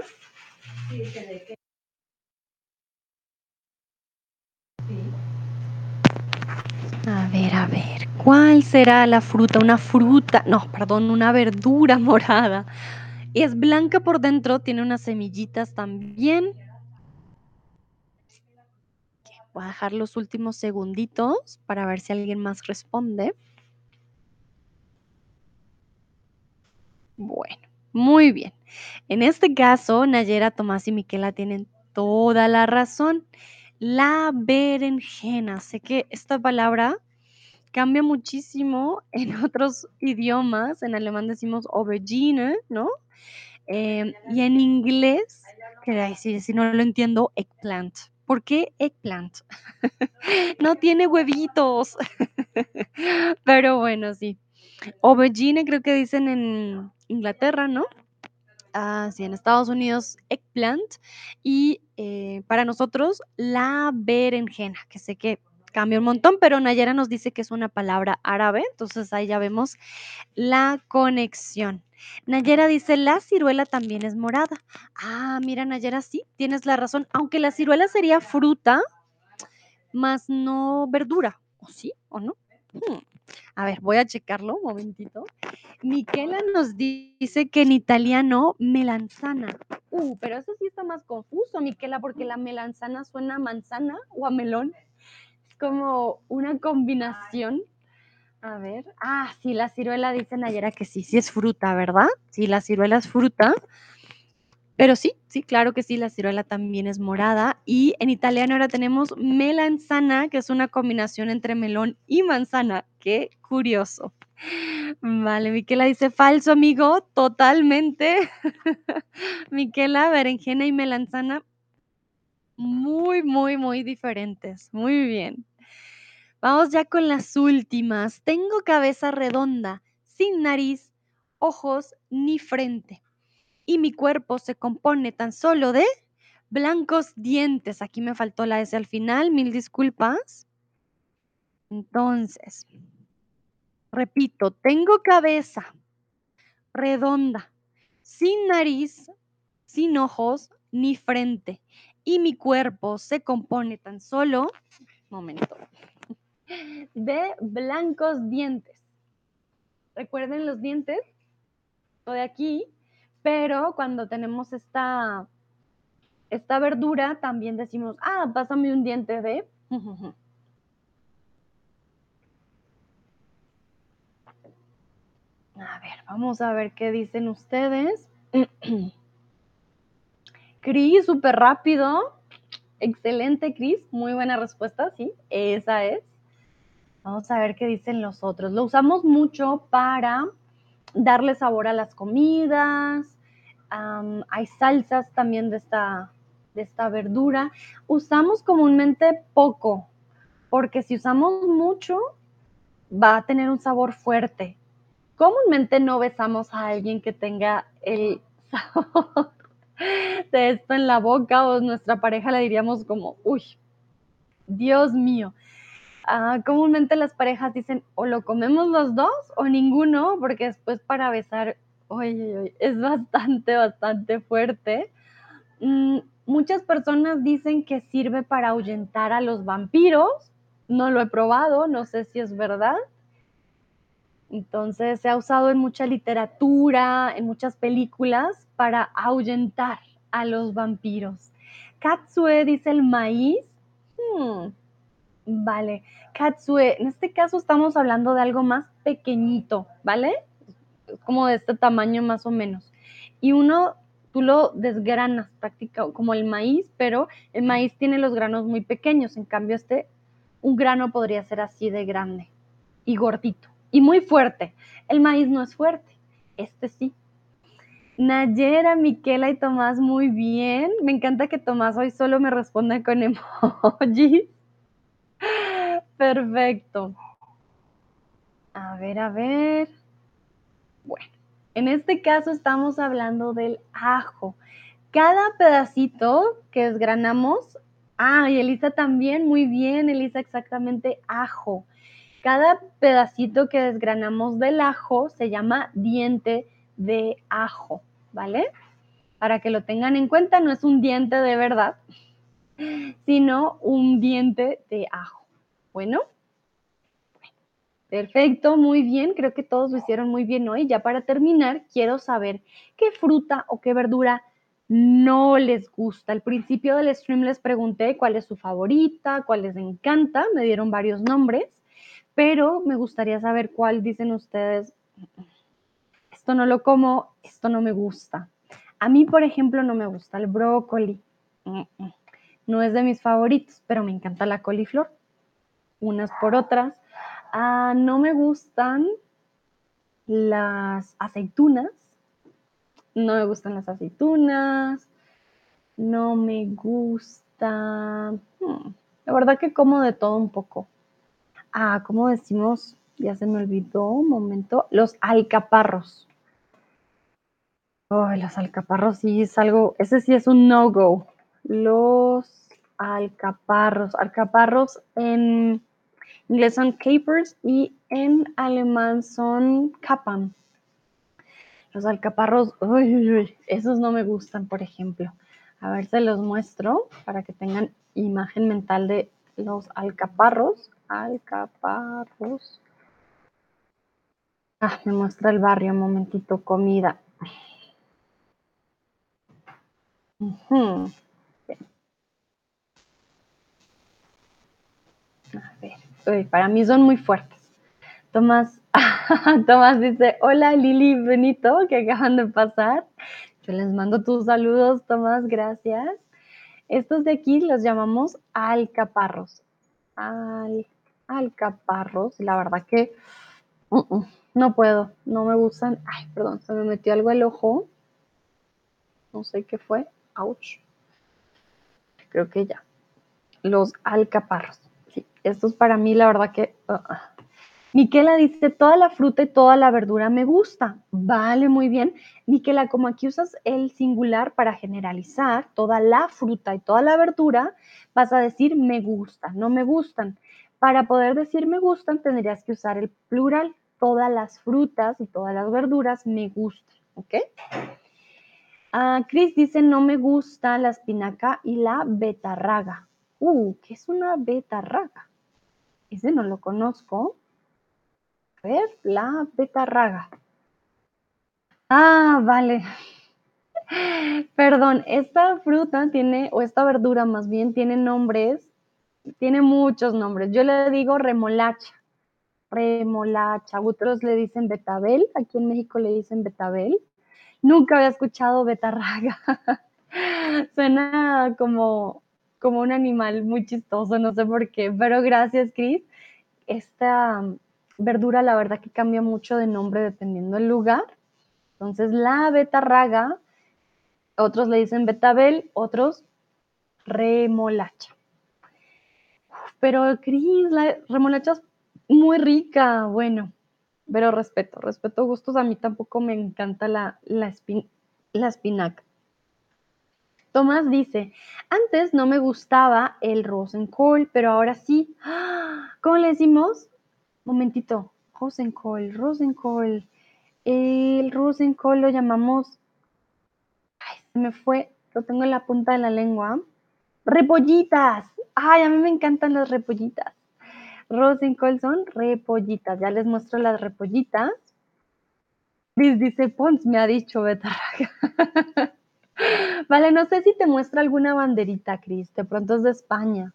A ver, a ver, ¿cuál será la fruta? Una fruta, no, perdón, una verdura morada. Es blanca por dentro, tiene unas semillitas también. Voy a dejar los últimos segunditos para ver si alguien más responde. Bueno, muy bien. En este caso, Nayera, Tomás y Miquela tienen toda la razón. La berenjena. Sé que esta palabra cambia muchísimo en otros idiomas. En alemán decimos aubergine, ¿no? Em, y en inglés, que si, si no lo entiendo, eggplant. ¿Por qué eggplant? no tiene huevitos. Pero bueno, sí. Aubergine creo que dicen en Inglaterra, ¿no? Ah, sí, en Estados Unidos, eggplant. Y eh, para nosotros, la berenjena, que sé que cambia un montón, pero Nayera nos dice que es una palabra árabe, entonces ahí ya vemos la conexión. Nayera dice, la ciruela también es morada. Ah, mira, Nayera, sí, tienes la razón, aunque la ciruela sería fruta, más no verdura, ¿o sí o no? Hmm. A ver, voy a checarlo un momentito. Miquela nos dice que en italiano melanzana. Uh, pero eso sí está más confuso, Miquela, porque la melanzana suena a manzana o a melón. Como una combinación. A ver. Ah, sí, la ciruela dice Nayera que sí, sí es fruta, ¿verdad? Sí, la ciruela es fruta. Pero sí, sí, claro que sí, la ciruela también es morada. Y en italiano ahora tenemos melanzana, que es una combinación entre melón y manzana. Qué curioso. Vale, Miquela dice falso, amigo, totalmente. Miquela, berenjena y melanzana, muy, muy, muy diferentes. Muy bien. Vamos ya con las últimas. Tengo cabeza redonda, sin nariz, ojos ni frente y mi cuerpo se compone tan solo de blancos dientes. Aquí me faltó la S al final, mil disculpas. Entonces, repito, tengo cabeza redonda, sin nariz, sin ojos ni frente. Y mi cuerpo se compone tan solo, momento, de blancos dientes. Recuerden los dientes, lo de aquí, pero cuando tenemos esta, esta verdura, también decimos, ah, pásame un diente de... A ver, vamos a ver qué dicen ustedes. Cris, súper rápido. Excelente, Cris. Muy buena respuesta, sí, esa es. Vamos a ver qué dicen los otros. Lo usamos mucho para darle sabor a las comidas. Hay salsas también de esta, de esta verdura. Usamos comúnmente poco, porque si usamos mucho, va a tener un sabor fuerte. Comúnmente no besamos a alguien que tenga el sabor de esto en la boca o nuestra pareja le diríamos como, uy, Dios mío. Uh, comúnmente las parejas dicen o lo comemos los dos o ninguno, porque después para besar, es bastante, bastante fuerte. Mm, muchas personas dicen que sirve para ahuyentar a los vampiros. No lo he probado, no sé si es verdad. Entonces se ha usado en mucha literatura, en muchas películas, para ahuyentar a los vampiros. Katsue dice el maíz. Hmm, Vale. Katsue, en este caso estamos hablando de algo más pequeñito, ¿vale? Como de este tamaño más o menos. Y uno, tú lo desgranas prácticamente como el maíz, pero el maíz tiene los granos muy pequeños. En cambio, este, un grano podría ser así de grande y gordito y muy fuerte. El maíz no es fuerte, este sí. Nayera, Miquela y Tomás, muy bien. Me encanta que Tomás hoy solo me responde con emojis. Perfecto. A ver, a ver. Bueno, en este caso estamos hablando del ajo. Cada pedacito que desgranamos, ah, y Elisa también, muy bien, Elisa, exactamente ajo. Cada pedacito que desgranamos del ajo se llama diente de ajo, ¿vale? Para que lo tengan en cuenta, no es un diente de verdad, sino un diente de ajo. Bueno, perfecto, muy bien, creo que todos lo hicieron muy bien hoy. Ya para terminar, quiero saber qué fruta o qué verdura no les gusta. Al principio del stream les pregunté cuál es su favorita, cuál les encanta, me dieron varios nombres, pero me gustaría saber cuál dicen ustedes, esto no lo como, esto no me gusta. A mí, por ejemplo, no me gusta el brócoli. No es de mis favoritos, pero me encanta la coliflor unas por otras. Ah, no me gustan las aceitunas. No me gustan las aceitunas. No me gusta. Hmm, la verdad que como de todo un poco. Ah, ¿cómo decimos? Ya se me olvidó un momento. Los alcaparros. Oh, los alcaparros sí es algo. Ese sí es un no-go. Los alcaparros. Alcaparros en inglés son capers y en alemán son Kappan. Los alcaparros, uy, uy, uy, esos no me gustan, por ejemplo. A ver, se los muestro para que tengan imagen mental de los alcaparros. Alcaparros. Ah, me muestra el barrio, un momentito, comida. Uh -huh. A ver. Para mí son muy fuertes. Tomás, Tomás dice, hola Lili Benito, que acaban de pasar. Yo les mando tus saludos, Tomás, gracias. Estos de aquí los llamamos alcaparros. Al, alcaparros, la verdad que uh -uh, no puedo, no me gustan. Ay, perdón, se me metió algo al ojo. No sé qué fue. Ouch. Creo que ya. Los alcaparros. Sí, estos para mí, la verdad que. Uh. Miquela dice: toda la fruta y toda la verdura me gusta. Vale, muy bien. Miquela, como aquí usas el singular para generalizar toda la fruta y toda la verdura, vas a decir me gusta, no me gustan. Para poder decir me gustan, tendrías que usar el plural. Todas las frutas y todas las verduras me gustan, ¿ok? Uh, Chris dice, no me gusta la espinaca y la betarraga. Uh, ¿qué es una betarraga? Ese no lo conozco. A ver, la betarraga. Ah, vale. Perdón, esta fruta tiene, o esta verdura más bien, tiene nombres, tiene muchos nombres. Yo le digo remolacha, remolacha. Otros le dicen betabel, aquí en México le dicen betabel. Nunca había escuchado betarraga. Suena como, como un animal muy chistoso, no sé por qué, pero gracias, Cris. Esta verdura, la verdad que cambia mucho de nombre dependiendo del lugar. Entonces, la betarraga, otros le dicen betabel, otros remolacha. Pero, Cris, la remolacha es muy rica. Bueno, pero respeto, respeto gustos. A mí tampoco me encanta la, la, espin la espinaca. Tomás dice, antes no me gustaba el rosenkohl, pero ahora sí. ¿Cómo le decimos? Momentito, rosenkohl, rosenkohl. El rosenkohl lo llamamos, ay, se me fue, lo tengo en la punta de la lengua. Repollitas. Ay, a mí me encantan las repollitas. Rosenkohl son repollitas. Ya les muestro las repollitas. Liz dice, Pons me ha dicho betarraga. vale, no sé si te muestra alguna banderita, Cris. De pronto es de España.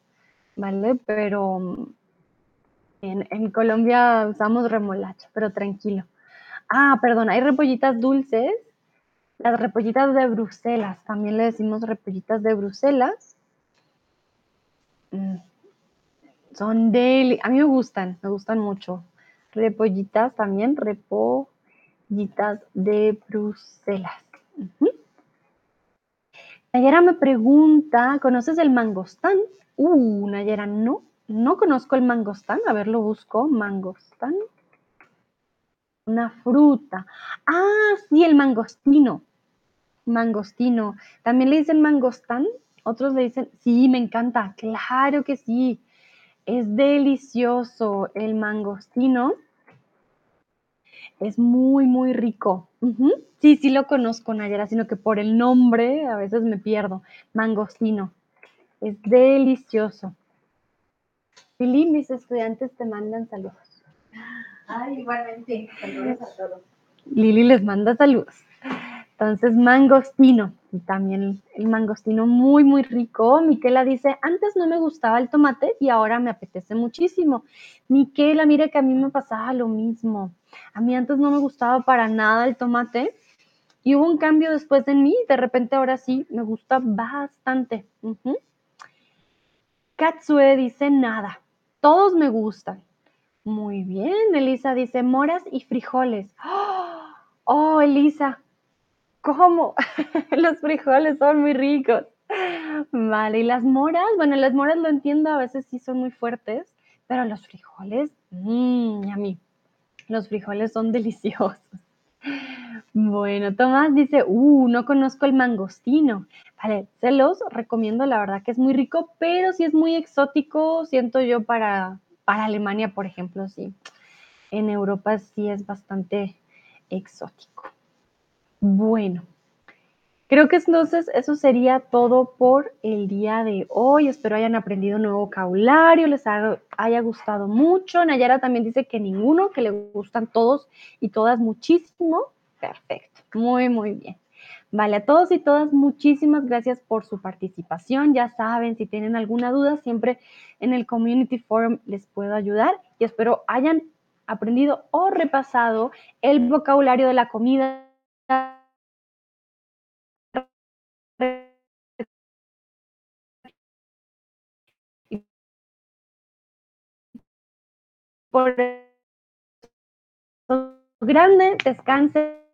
¿vale? Pero, mm, en en Colombia usamos remolacha, pero tranquilo. Ah, perdón, hay repollitas dulces, las repollitas de Bruselas, también le decimos repollitas de Bruselas. Mm, son deli a mí me gustan, me gustan mucho. Repollitas también, repollitas de Bruselas. Nayera me pregunta, ¿conoces el mangostán? Uh, Nayera, no, no conozco el mangostán. A ver, lo busco, mangostán. Una fruta. Ah, sí, el mangostino. Mangostino. ¿También le dicen mangostán? Otros le dicen, sí, me encanta, claro que sí. Es delicioso el mangostino. Es muy, muy rico. Sí, sí lo conozco, Nayara, sino que por el nombre a veces me pierdo. Mangostino. Es delicioso. Lili, mis estudiantes te mandan saludos. Ay, igualmente, saludos a todos. Lili les manda saludos. Entonces, mangostino. Y también el mangostino muy, muy rico. Miquela dice, antes no me gustaba el tomate y ahora me apetece muchísimo. Miquela, mire que a mí me pasaba lo mismo. A mí antes no me gustaba para nada el tomate y hubo un cambio después en mí. De repente ahora sí me gusta bastante. Ujú. Katsue dice nada. Todos me gustan. Muy bien, Elisa dice moras y frijoles. Oh, Elisa, ¿cómo? Los frijoles son muy ricos. Vale, y las moras, bueno, las moras lo entiendo, a veces sí son muy fuertes, pero los frijoles, mmm, a mí, los frijoles son deliciosos. Bueno, Tomás dice, uh, no conozco el mangostino. Vale, se los recomiendo, la verdad que es muy rico, pero sí es muy exótico, siento yo, para, para Alemania, por ejemplo, sí. En Europa sí es bastante exótico. Bueno, creo que entonces eso sería todo por el día de hoy. Espero hayan aprendido nuevo vocabulario, les haya gustado mucho. Nayara también dice que ninguno, que le gustan todos y todas muchísimo. Perfecto, muy, muy bien. Vale, a todos y todas, muchísimas gracias por su participación. Ya saben, si tienen alguna duda, siempre en el Community Forum les puedo ayudar y espero hayan aprendido o repasado el vocabulario de la comida. Por grande, descansen.